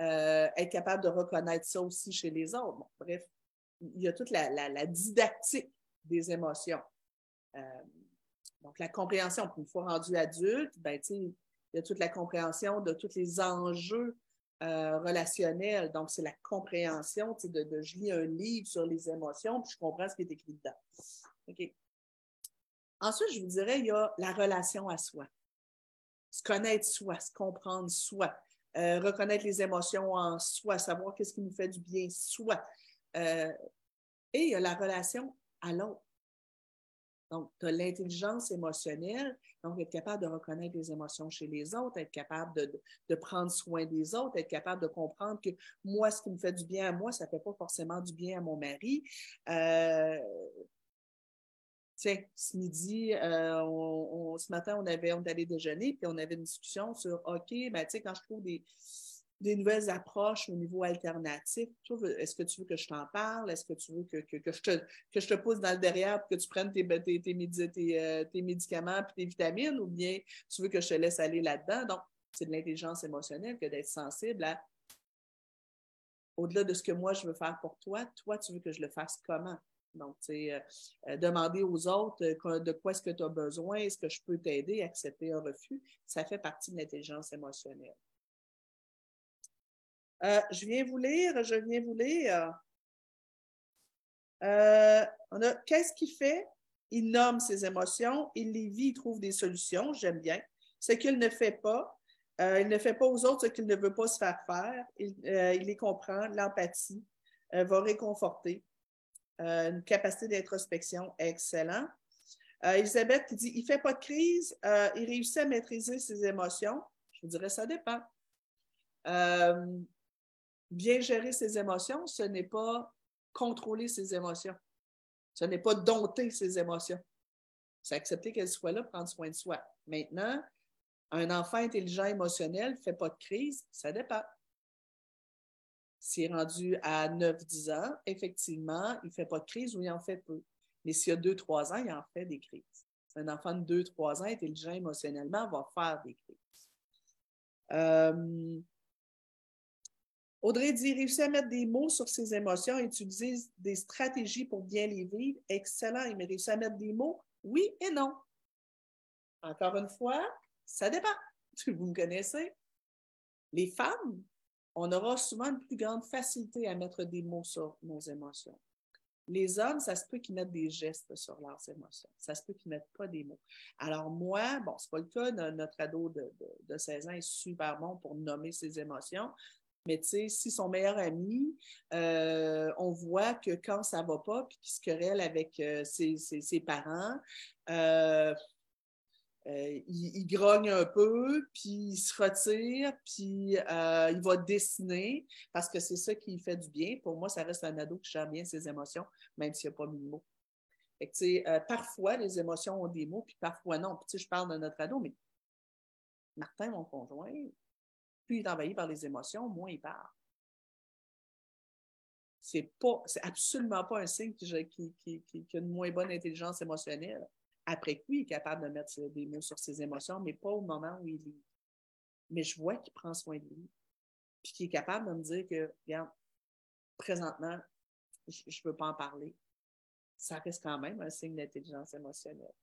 Euh, être capable de reconnaître ça aussi chez les autres. bref, il y a toute la, didactique des émotions. Donc, la compréhension, une fois rendu adulte, ben, il y a toute la compréhension de tous les enjeux euh, relationnel. Donc, c'est la compréhension de, de, je lis un livre sur les émotions, puis je comprends ce qui est écrit dedans. Ensuite, je vous dirais, il y a la relation à soi. Se connaître soi, se comprendre soi, euh, reconnaître les émotions en soi, savoir qu'est-ce qui nous fait du bien soi. Euh, et il y a la relation à l'autre. Donc, tu as l'intelligence émotionnelle, donc être capable de reconnaître les émotions chez les autres, être capable de, prendre soin des autres, être capable de comprendre que moi, ce qui me fait du bien à moi, ça ne fait pas forcément du bien à mon mari. Euh, tiens, ce midi, euh, ce matin, on, avait, on allait déjeuner, puis on avait une discussion sur OK, ben, tu sais, quand je trouve des, des nouvelles approches au niveau alternatif. Est-ce que tu veux que je t'en parle? Est-ce que tu veux que, je te, que je te pousse dans le derrière pour que tu prennes tes, tes, tes, euh, médicaments et tes vitamines ou bien tu veux que je te laisse aller là-dedans? Donc, c'est de l'intelligence émotionnelle que d'être sensible à au-delà de ce que moi je veux faire pour toi, toi, tu veux que je le fasse comment? Donc, tu sais, euh, euh, demander aux autres de quoi est-ce que tu as besoin, est-ce que je peux t'aider, accepter un refus, ça fait partie de l'intelligence émotionnelle. Euh, je viens vous lire, je viens vous lire. Euh, qu'est-ce qu'il fait? Il nomme ses émotions, il les vit, il trouve des solutions, j'aime bien. Ce qu'il ne fait pas, euh, il ne fait pas aux autres ce qu'il ne veut pas se faire faire. Il, les comprend, l'empathie, va réconforter. une capacité d'introspection excellent. Elisabeth qui dit il ne fait pas de crise, il réussit à maîtriser ses émotions. Je vous dirais ça dépend bien gérer ses émotions, ce n'est pas contrôler ses émotions. Ce n'est pas dompter ses émotions. C'est accepter qu'elles soient là, prendre soin de soi. Maintenant, un enfant intelligent émotionnel ne fait pas de crise, ça dépend. S'il est rendu à 9-10 ans, effectivement, il ne fait pas de crise ou il en fait peu. Mais s'il a 2-3 ans, il en fait des crises. Un enfant de 2-3 ans intelligent émotionnellement va faire des crises. Euh, Audrey dit réussir à mettre des mots sur ses émotions et utiliser des stratégies pour bien les vivre. Excellent. Il réussit à mettre des mots? Oui et non. Encore une fois, ça dépend. Vous me connaissez. Les femmes, on aura souvent une plus grande facilité à mettre des mots sur nos émotions. Les hommes, ça se peut qu'ils mettent des gestes sur leurs émotions. Ça se peut qu'ils ne mettent pas des mots. Alors moi, bon, ce n'est pas le cas, notre ado de, de, 16 ans est super bon pour nommer ses émotions. Mais tu sais, si son meilleur ami, euh, on voit que quand ça va pas, puis qu'il se querelle avec euh, ses, parents, euh, il, grogne un peu, puis il se retire, puis il va dessiner, parce que c'est ça qui fait du bien. Pour moi, ça reste un ado qui gère bien ses émotions, même s'il n'y a pas mis de mots. Parfois, les émotions ont des mots, puis parfois non. Puis, je parle de notre ado, mais Martin, mon conjoint, plus il est envahi par les émotions, moins il parle. C'est pas, c'est absolument pas un signe qu'il a une moins bonne intelligence émotionnelle. Après coup, il est capable de mettre des mots sur ses émotions, mais pas au moment où il lit. Mais je vois qu'il prend soin de lui. Puis qu'il est capable de me dire que, regarde, présentement, je ne veux pas en parler. Ça reste quand même un signe d'intelligence émotionnelle.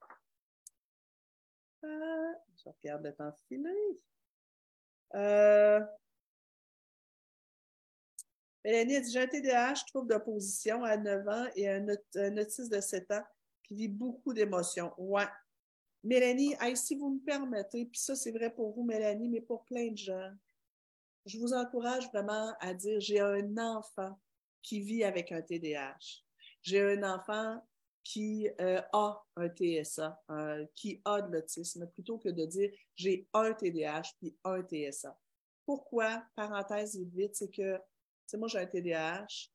Euh, je regarde le temps filer. Euh, Mélanie a dit J'ai un TDAH, trouble d'opposition à 9 ans et un, autiste de 7 ans qui vit beaucoup d'émotions. Ouais. Mélanie, si vous me permettez, puis ça, c'est vrai pour vous, Mélanie, mais pour plein de gens, je vous encourage vraiment à dire J'ai un enfant qui vit avec un TDAH. j'ai un enfant qui euh, a un TSA, euh, qui a de l'autisme, plutôt que de dire j'ai un TDAH puis un TSA. Pourquoi, parenthèse vite, c'est que, moi j'ai un TDAH.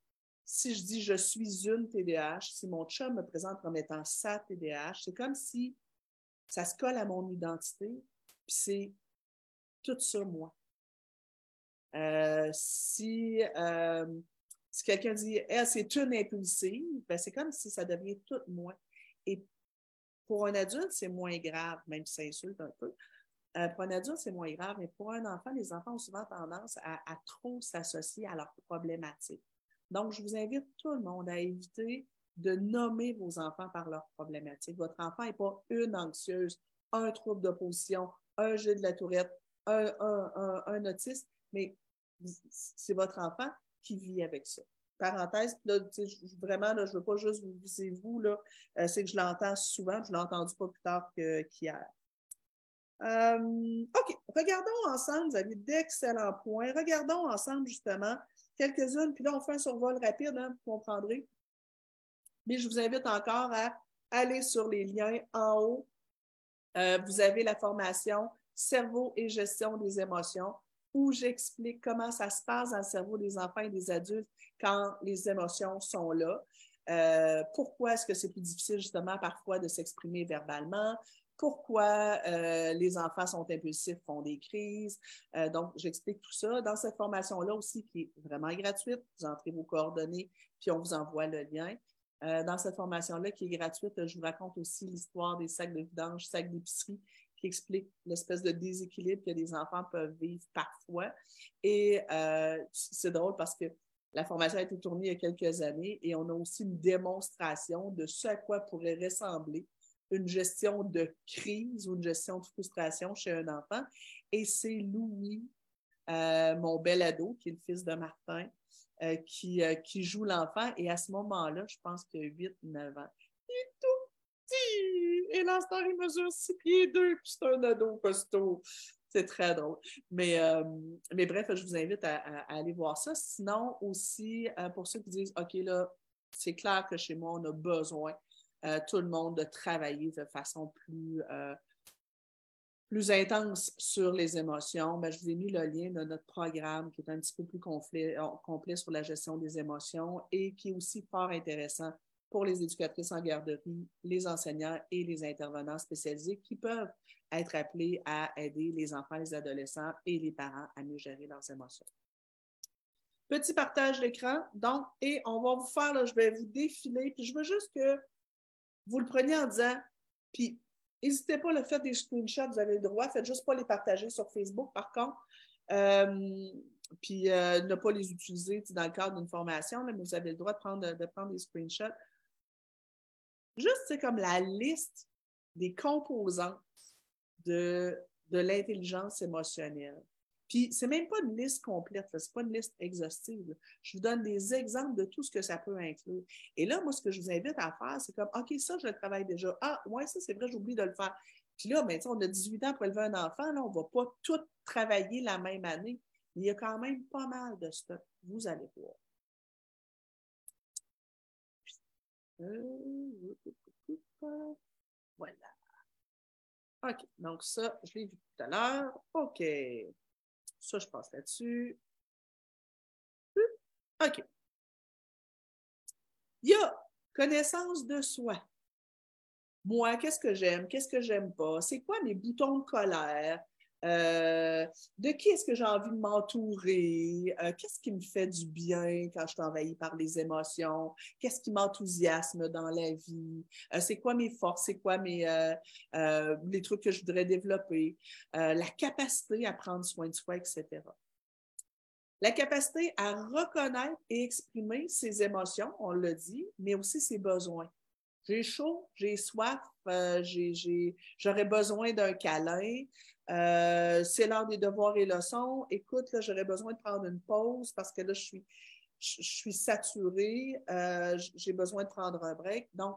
Si je dis je suis une TDAH, si mon chum me présente comme étant sa TDAH, c'est comme si ça se colle à mon identité, puis c'est tout ça moi. Euh, si si quelqu'un dit, elle, c'est une impulsive, ben, c'est comme si ça devient tout moi. Et pour un adulte, c'est moins grave, même si ça insulte un peu. Euh, pour un adulte, c'est moins grave, mais pour un enfant, les enfants ont souvent tendance à, trop s'associer à leurs problématiques. Donc, je vous invite tout le monde à éviter de nommer vos enfants par leurs problématiques. Votre enfant n'est pas une anxieuse, un trouble d'opposition, un jeu de la tourette, un, un, un autiste, mais c'est votre enfant qui vit avec ça. Parenthèse, là, vraiment, je ne veux pas juste vous viser vous, euh, c'est que je l'entends souvent, je ne l'ai entendu pas plus tard qu'hier. Euh, OK, regardons ensemble, vous avez d'excellents points. Regardons ensemble, justement, quelques-unes, puis là, on fait un survol rapide, hein, vous comprendrez. Mais je vous invite encore à aller sur les liens en haut. Euh, vous avez la formation Cerveau et gestion des émotions où j'explique comment ça se passe dans le cerveau des enfants et des adultes quand les émotions sont là. Euh, pourquoi est-ce que c'est plus difficile justement parfois de s'exprimer verbalement? Pourquoi euh, les enfants sont impulsifs, font des crises? Euh, donc, j'explique tout ça. Dans cette formation-là aussi, qui est vraiment gratuite, vous entrez vos coordonnées, puis on vous envoie le lien. dans cette formation-là qui est gratuite, je vous raconte aussi l'histoire des sacs de vidange, sacs d'épicerie qui explique l'espèce de déséquilibre que les enfants peuvent vivre parfois. Et euh, c'est drôle parce que la formation a été tournée il y a quelques années et on a aussi une démonstration de ce à quoi pourrait ressembler une gestion de crise ou une gestion de frustration chez un enfant. Et c'est Louis, euh, mon bel ado, qui est le fils de Martin, euh, qui, qui joue l'enfant. Et à ce moment-là, je pense qu'il a 8-9 ans. Il est tout et l'instant, il mesure 6 pieds 2, puis c'est un ado costaud. C'est très drôle. Mais, euh, mais bref, je vous invite à, aller voir ça. Sinon, aussi, euh, pour ceux qui disent, OK, là, c'est clair que chez moi, on a besoin, euh, tout le monde, de travailler de façon plus, plus intense sur les émotions. Ben, je vous ai mis le lien de notre programme qui est un petit peu plus complet, complet sur la gestion des émotions et qui est aussi fort intéressant pour les éducatrices en garderie, les enseignants et les intervenants spécialisés qui peuvent être appelés à aider les enfants, les adolescents et les parents à mieux gérer leurs émotions. Petit partage d'écran, donc, et on va vous faire, là, je vais vous défiler, puis je veux juste que vous le preniez en disant, puis n'hésitez pas à le faire des screenshots, vous avez le droit, faites juste pas les partager sur Facebook, par contre. Euh, puis euh, ne pas les utiliser dans le cadre d'une formation, mais vous avez le droit de prendre, de prendre des screenshots. Juste, c'est comme la liste des composantes de, de l'intelligence émotionnelle. Puis, c'est même pas une liste complète, c'est pas une liste exhaustive. Je vous donne des exemples de tout ce que ça peut inclure. Et là, moi, ce que je vous invite à faire, c'est comme, OK, ça, je le travaille déjà. Ah, ouais, ça, c'est vrai, j'oublie de le faire. Puis là, ben, on a 18 ans pour élever un enfant, là, on va pas tout travailler la même année. Il y a quand même pas mal de stuff. Vous allez voir. Voilà. OK. Donc, ça, je l'ai vu tout à l'heure. OK. Ça, je passe là-dessus. OK. Il y a connaissance de soi. Moi, qu'est-ce que j'aime? Qu'est-ce que j'aime pas? C'est quoi mes boutons de colère? Euh, de qui est-ce que j'ai envie de m'entourer? Euh, qu'est-ce qui me fait du bien quand je suis envahie par les émotions? Qu'est-ce qui m'enthousiasme dans la vie? Euh, c'est quoi mes forces? C'est quoi mes, les trucs que je voudrais développer? la capacité à prendre soin de soi, etc. La capacité à reconnaître et exprimer ses émotions, on l'a dit, mais aussi ses besoins. J'ai chaud, j'ai soif, j'aurais besoin d'un câlin, euh, c'est l'heure des devoirs et leçons. Écoute, là, j'aurais besoin de prendre une pause parce que là, je suis, je, suis saturée. Euh, j'ai besoin de prendre un break. Donc,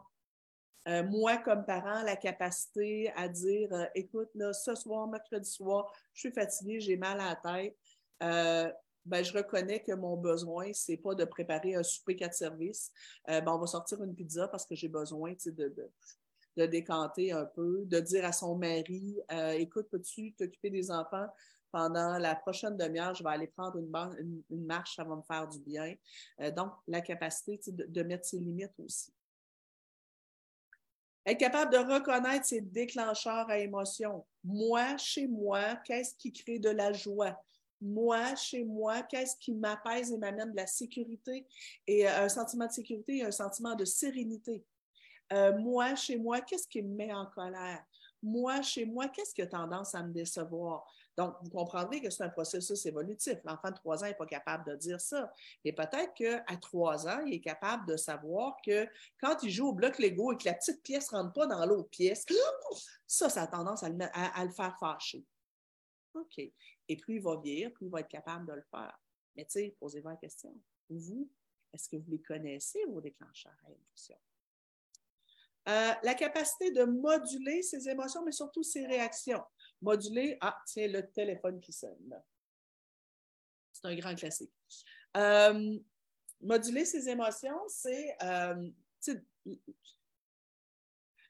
euh, moi, comme parent, la capacité à dire écoute, là, ce soir, mercredi soir, je suis fatiguée, j'ai mal à la tête. Ben, je reconnais que mon besoin, c'est pas de préparer un souper quatre services. Euh, ben, on va sortir une pizza parce que j'ai besoin de, de, décanter un peu, de dire à son mari euh, Écoute, peux-tu t'occuper des enfants pendant la prochaine demi-heure, je vais aller prendre une, une, marche, ça va me faire du bien. Euh, donc, la capacité de, de mettre ses limites aussi. Être capable de reconnaître ses déclencheurs à émotion. Moi, chez moi, qu'est-ce qui crée de la joie? Moi, chez moi, qu'est-ce qui m'apaise et m'amène de la sécurité et euh, un sentiment de sécurité et un sentiment de sérénité. Euh, moi, chez moi, qu'est-ce qui me met en colère? Moi, chez moi, qu'est-ce qui a tendance à me décevoir? Donc, vous comprendrez que c'est un processus évolutif. L'enfant de trois ans n'est pas capable de dire ça. Et peut-être qu'à trois ans, il est capable de savoir que quand il joue au bloc Lego et que la petite pièce ne rentre pas dans l'autre pièce, ça, ça a tendance à le, à le faire fâcher. OK. Et plus il va vieillir, plus il va être capable de le faire. Mais tu sais, posez-vous la question. Vous, est-ce que vous les connaissez, vos déclencheurs à émotions? Euh, la capacité de moduler ses émotions, mais surtout ses réactions. Moduler, ah, tiens, le téléphone qui sonne. C'est un grand classique. Euh, moduler ses émotions, c'est, euh,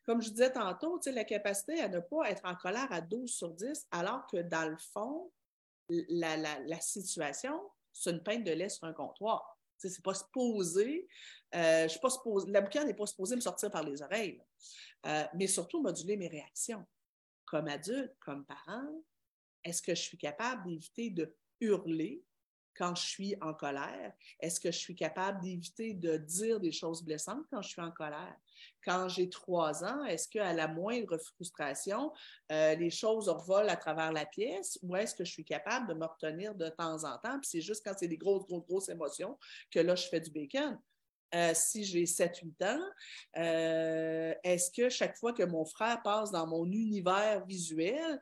comme je disais tantôt, la capacité à ne pas être en colère à 12 sur 10, alors que dans le fond, la, situation, c'est une peinte de lait sur un comptoir. C'est pas supposé, euh, je suis pas supposé, la boucane n'est pas supposée me sortir par les oreilles, euh, mais surtout moduler mes réactions. Comme adulte, comme parent, est-ce que je suis capable d'éviter de hurler quand je suis en colère? Est-ce que je suis capable d'éviter de dire des choses blessantes quand je suis en colère? Quand j'ai trois ans, est-ce qu'à la moindre frustration, euh, les choses revolent à travers la pièce ou est-ce que je suis capable de me retenir de temps en temps? Puis c'est juste quand c'est des grosses, grosses, grosses émotions que là, je fais du bacon. Euh, si j'ai 7-8 ans, euh, est-ce que chaque fois que mon frère passe dans mon univers visuel,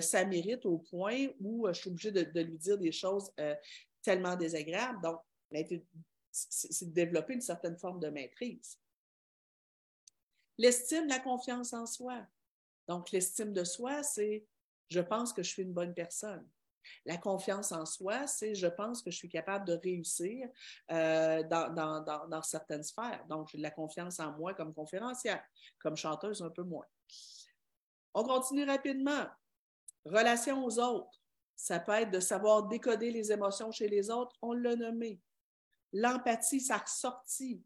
ça mérite au point où je suis obligée de, lui dire des choses tellement désagréables? Donc, c'est de développer une certaine forme de maîtrise. L'estime, la confiance en soi. Donc, l'estime de soi, c'est je pense que je suis une bonne personne. La confiance en soi, c'est je pense que je suis capable de réussir euh, dans, certaines sphères. Donc, j'ai de la confiance en moi comme conférencière, comme chanteuse un peu moins. On continue rapidement. Relation aux autres. Ça peut être de savoir décoder les émotions chez les autres. On l'a nommé. L'empathie, ça ressortit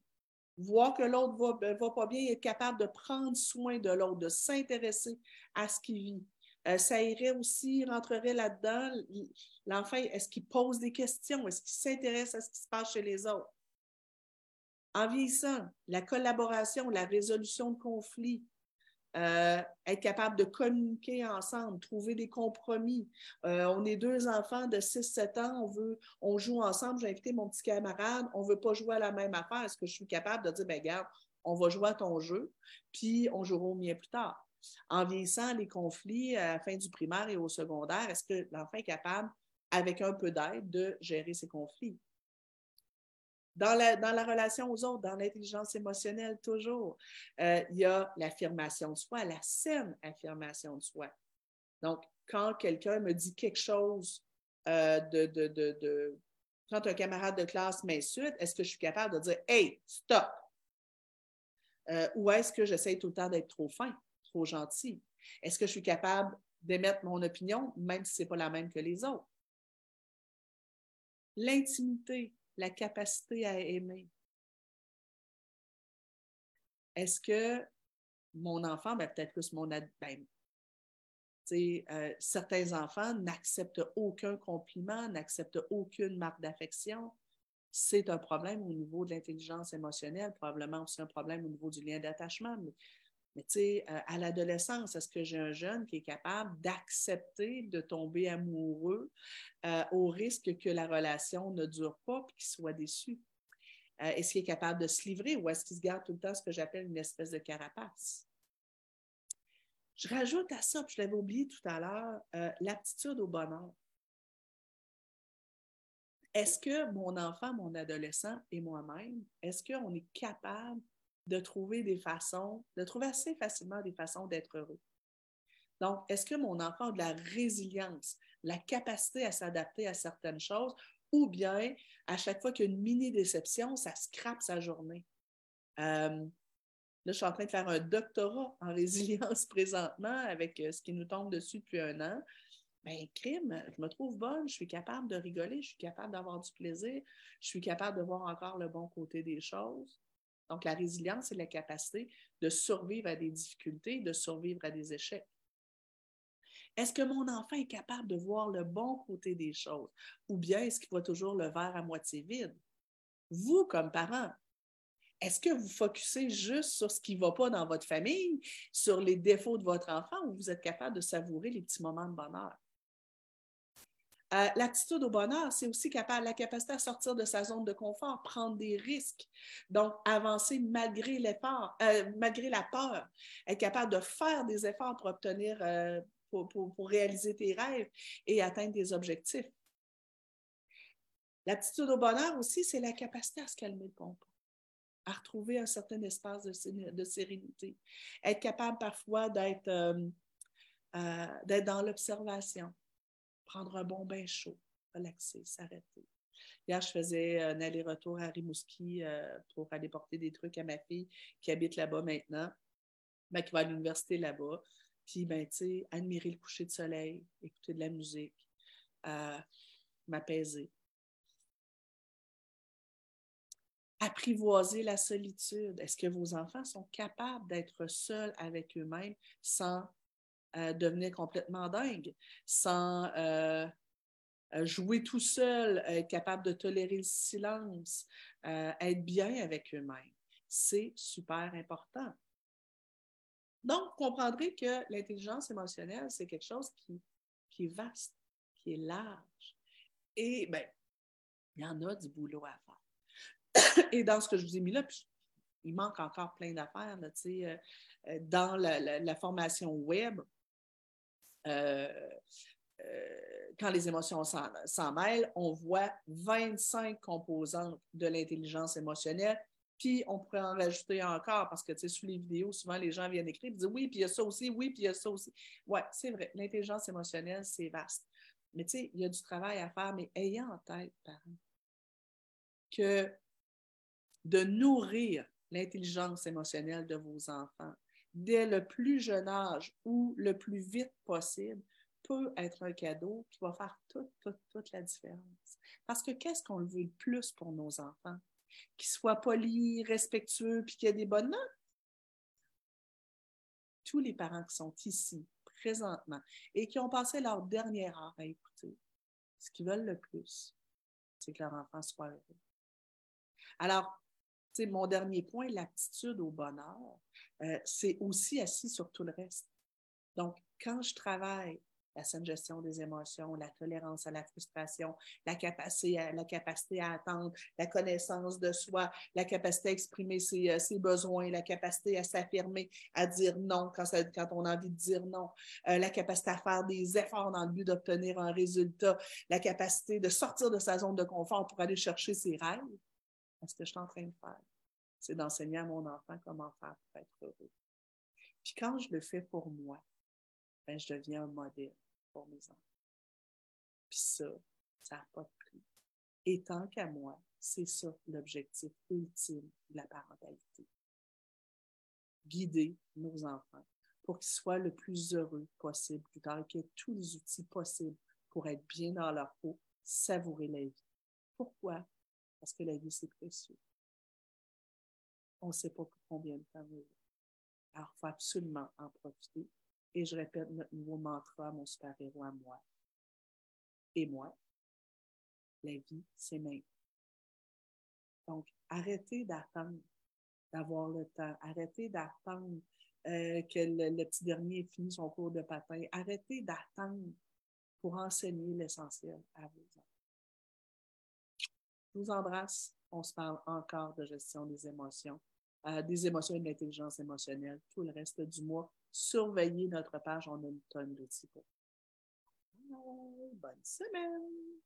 voir que l'autre va, ben, va pas bien, être capable de prendre soin de l'autre, de s'intéresser à ce qu'il vit. Euh, ça irait aussi, rentrerait là-dedans, l'enfant, est-ce qu'il pose des questions? Est-ce qu'il s'intéresse à ce qui se passe chez les autres? En vieillissant, la collaboration, la résolution de conflits, euh, être capable de communiquer ensemble, trouver des compromis. Euh, on est deux enfants de 6-7 ans, on veut, on joue ensemble, j'ai invité mon petit camarade, on ne veut pas jouer à la même affaire. Est-ce que je suis capable de dire, ben regarde, on va jouer à ton jeu, puis on jouera au mien plus tard? En vieillissant, les conflits à la fin du primaire et au secondaire, est-ce que l'enfant est capable, avec un peu d'aide, de gérer ces conflits? Dans la, dans la relation aux autres, dans l'intelligence émotionnelle, toujours, euh, il y a l'affirmation de soi, la saine affirmation de soi. Donc, quand quelqu'un me dit quelque chose euh, de, de, de, Quand un camarade de classe m'insulte, est-ce que je suis capable de dire Hey, stop! Euh, ou est-ce que j'essaie tout le temps d'être trop fin, trop gentil? Est-ce que je suis capable d'émettre mon opinion, même si ce n'est pas la même que les autres? L'intimité, la capacité à aimer. Est-ce que mon enfant, ben, peut-être plus mon ben, euh, certains enfants n'acceptent aucun compliment, n'acceptent aucune marque d'affection. C'est un problème au niveau de l'intelligence émotionnelle, probablement aussi un problème au niveau du lien d'attachement. Mais tu sais, euh, à l'adolescence, est-ce que j'ai un jeune qui est capable d'accepter de tomber amoureux euh, au risque que la relation ne dure pas et qu'il soit déçu? Euh, est-ce qu'il est capable de se livrer ou est-ce qu'il se garde tout le temps ce que j'appelle une espèce de carapace? Je rajoute à ça, puis je l'avais oublié tout à l'heure, l'aptitude au bonheur. Est-ce que mon enfant, mon adolescent et moi-même, est-ce qu'on est capable de trouver des façons, de trouver assez facilement des façons d'être heureux. Donc, est-ce que mon enfant a de la résilience, la capacité à s'adapter à certaines choses ou bien à chaque fois qu'il y a une mini-déception, ça scrape sa journée? Euh, là, je suis en train de faire un doctorat en résilience présentement avec euh, ce qui nous tombe dessus depuis un an. Bien, crime, je me trouve bonne, je suis capable de rigoler, je suis capable d'avoir du plaisir, je suis capable de voir encore le bon côté des choses. Donc, la résilience, c'est la capacité de survivre à des difficultés, de survivre à des échecs. Est-ce que mon enfant est capable de voir le bon côté des choses ou bien est-ce qu'il voit toujours le verre à moitié vide? Vous, comme parent, est-ce que vous focussez juste sur ce qui ne va pas dans votre famille, sur les défauts de votre enfant ou vous êtes capable de savourer les petits moments de bonheur? Euh, l'attitude au bonheur, c'est aussi la capacité à sortir de sa zone de confort, prendre des risques, donc avancer malgré l'effort, euh, malgré la peur, être capable de faire des efforts pour obtenir, euh, pour, réaliser tes rêves et atteindre tes objectifs. L'attitude au bonheur aussi, c'est la capacité à se calmer le pompon, à retrouver un certain espace de sérénité, être capable parfois d'être dans l'observation prendre un bon bain chaud, relaxer, s'arrêter. Hier, je faisais un aller-retour à Rimouski euh, pour aller porter des trucs à ma fille qui habite là-bas maintenant, mais qui va à l'université là-bas. Puis, ben, tu sais, admirer le coucher de soleil, écouter de la musique, euh, m'apaiser. Apprivoiser la solitude. Est-ce que vos enfants sont capables d'être seuls avec eux-mêmes sans devenir complètement dingue, sans euh, euh, jouer tout seul, être capable de tolérer le silence, euh, être bien avec eux-mêmes. C'est super important. Donc, vous comprendrez que l'intelligence émotionnelle, c'est quelque chose qui, qui, est vaste, qui est large. Et bien, il y en a du boulot à faire. Et dans ce que je vous ai mis là, il manque encore plein d'affaires. Dans la, formation web, quand les émotions s'en mêlent, on voit 25 composantes de l'intelligence émotionnelle. Puis on pourrait en rajouter encore parce que tu sais, sous les vidéos, souvent les gens viennent écrire, ils disent oui, puis il y a ça aussi, oui, puis il y a ça aussi. Oui, c'est vrai, l'intelligence émotionnelle, c'est vaste. Mais tu sais, il y a du travail à faire, mais ayant en tête, parents, que de nourrir l'intelligence émotionnelle de vos enfants, dès le plus jeune âge ou le plus vite possible peut être un cadeau qui va faire toute, toute, toute la différence. Parce que qu'est-ce qu'on veut le plus pour nos enfants? Qu'ils soient polis, respectueux, puis qu'il y ait des bonnes notes? Tous les parents qui sont ici, présentement, et qui ont passé leur dernière heure à écouter, ce qu'ils veulent le plus, c'est que leur enfant soit heureux. Alors, mon dernier point, l'aptitude au bonheur, euh, c'est aussi assis sur tout le reste. Donc, quand je travaille la saine gestion des émotions, la tolérance à la frustration, la capacité à, attendre, la connaissance de soi, la capacité à exprimer ses, euh, besoins, la capacité à s'affirmer, à dire non quand, on a envie de dire non, euh, la capacité à faire des efforts dans le but d'obtenir un résultat, la capacité de sortir de sa zone de confort pour aller chercher ses rêves. Ce que je suis en train de faire, c'est d'enseigner à mon enfant comment faire pour être heureux. Puis quand je le fais pour moi, ben, je deviens un modèle pour mes enfants. Puis ça, ça n'a pas de prix. Et tant qu'à moi, c'est ça l'objectif ultime de la parentalité. Guider nos enfants pour qu'ils soient le plus heureux possible plus tard, qu'ils aient tous les outils possibles pour être bien dans leur peau, savourer la vie. Pourquoi? Parce que la vie, c'est précieux. On ne sait pas combien de temps. Alors, il faut absolument en profiter. Et je répète notre nouveau mantra, mon super-héros à moi. Et moi, la vie, c'est maintenant. Donc, arrêtez d'attendre d'avoir le temps. Arrêtez d'attendre euh, que le, petit dernier ait fini son cours de patin. Arrêtez d'attendre pour enseigner l'essentiel à vos enfants. Je vous embrasse. On se parle encore de gestion des émotions, euh, des émotions et de l'intelligence émotionnelle tout le reste du mois. Surveillez notre page, on a une tonne d'outils. Bonne semaine!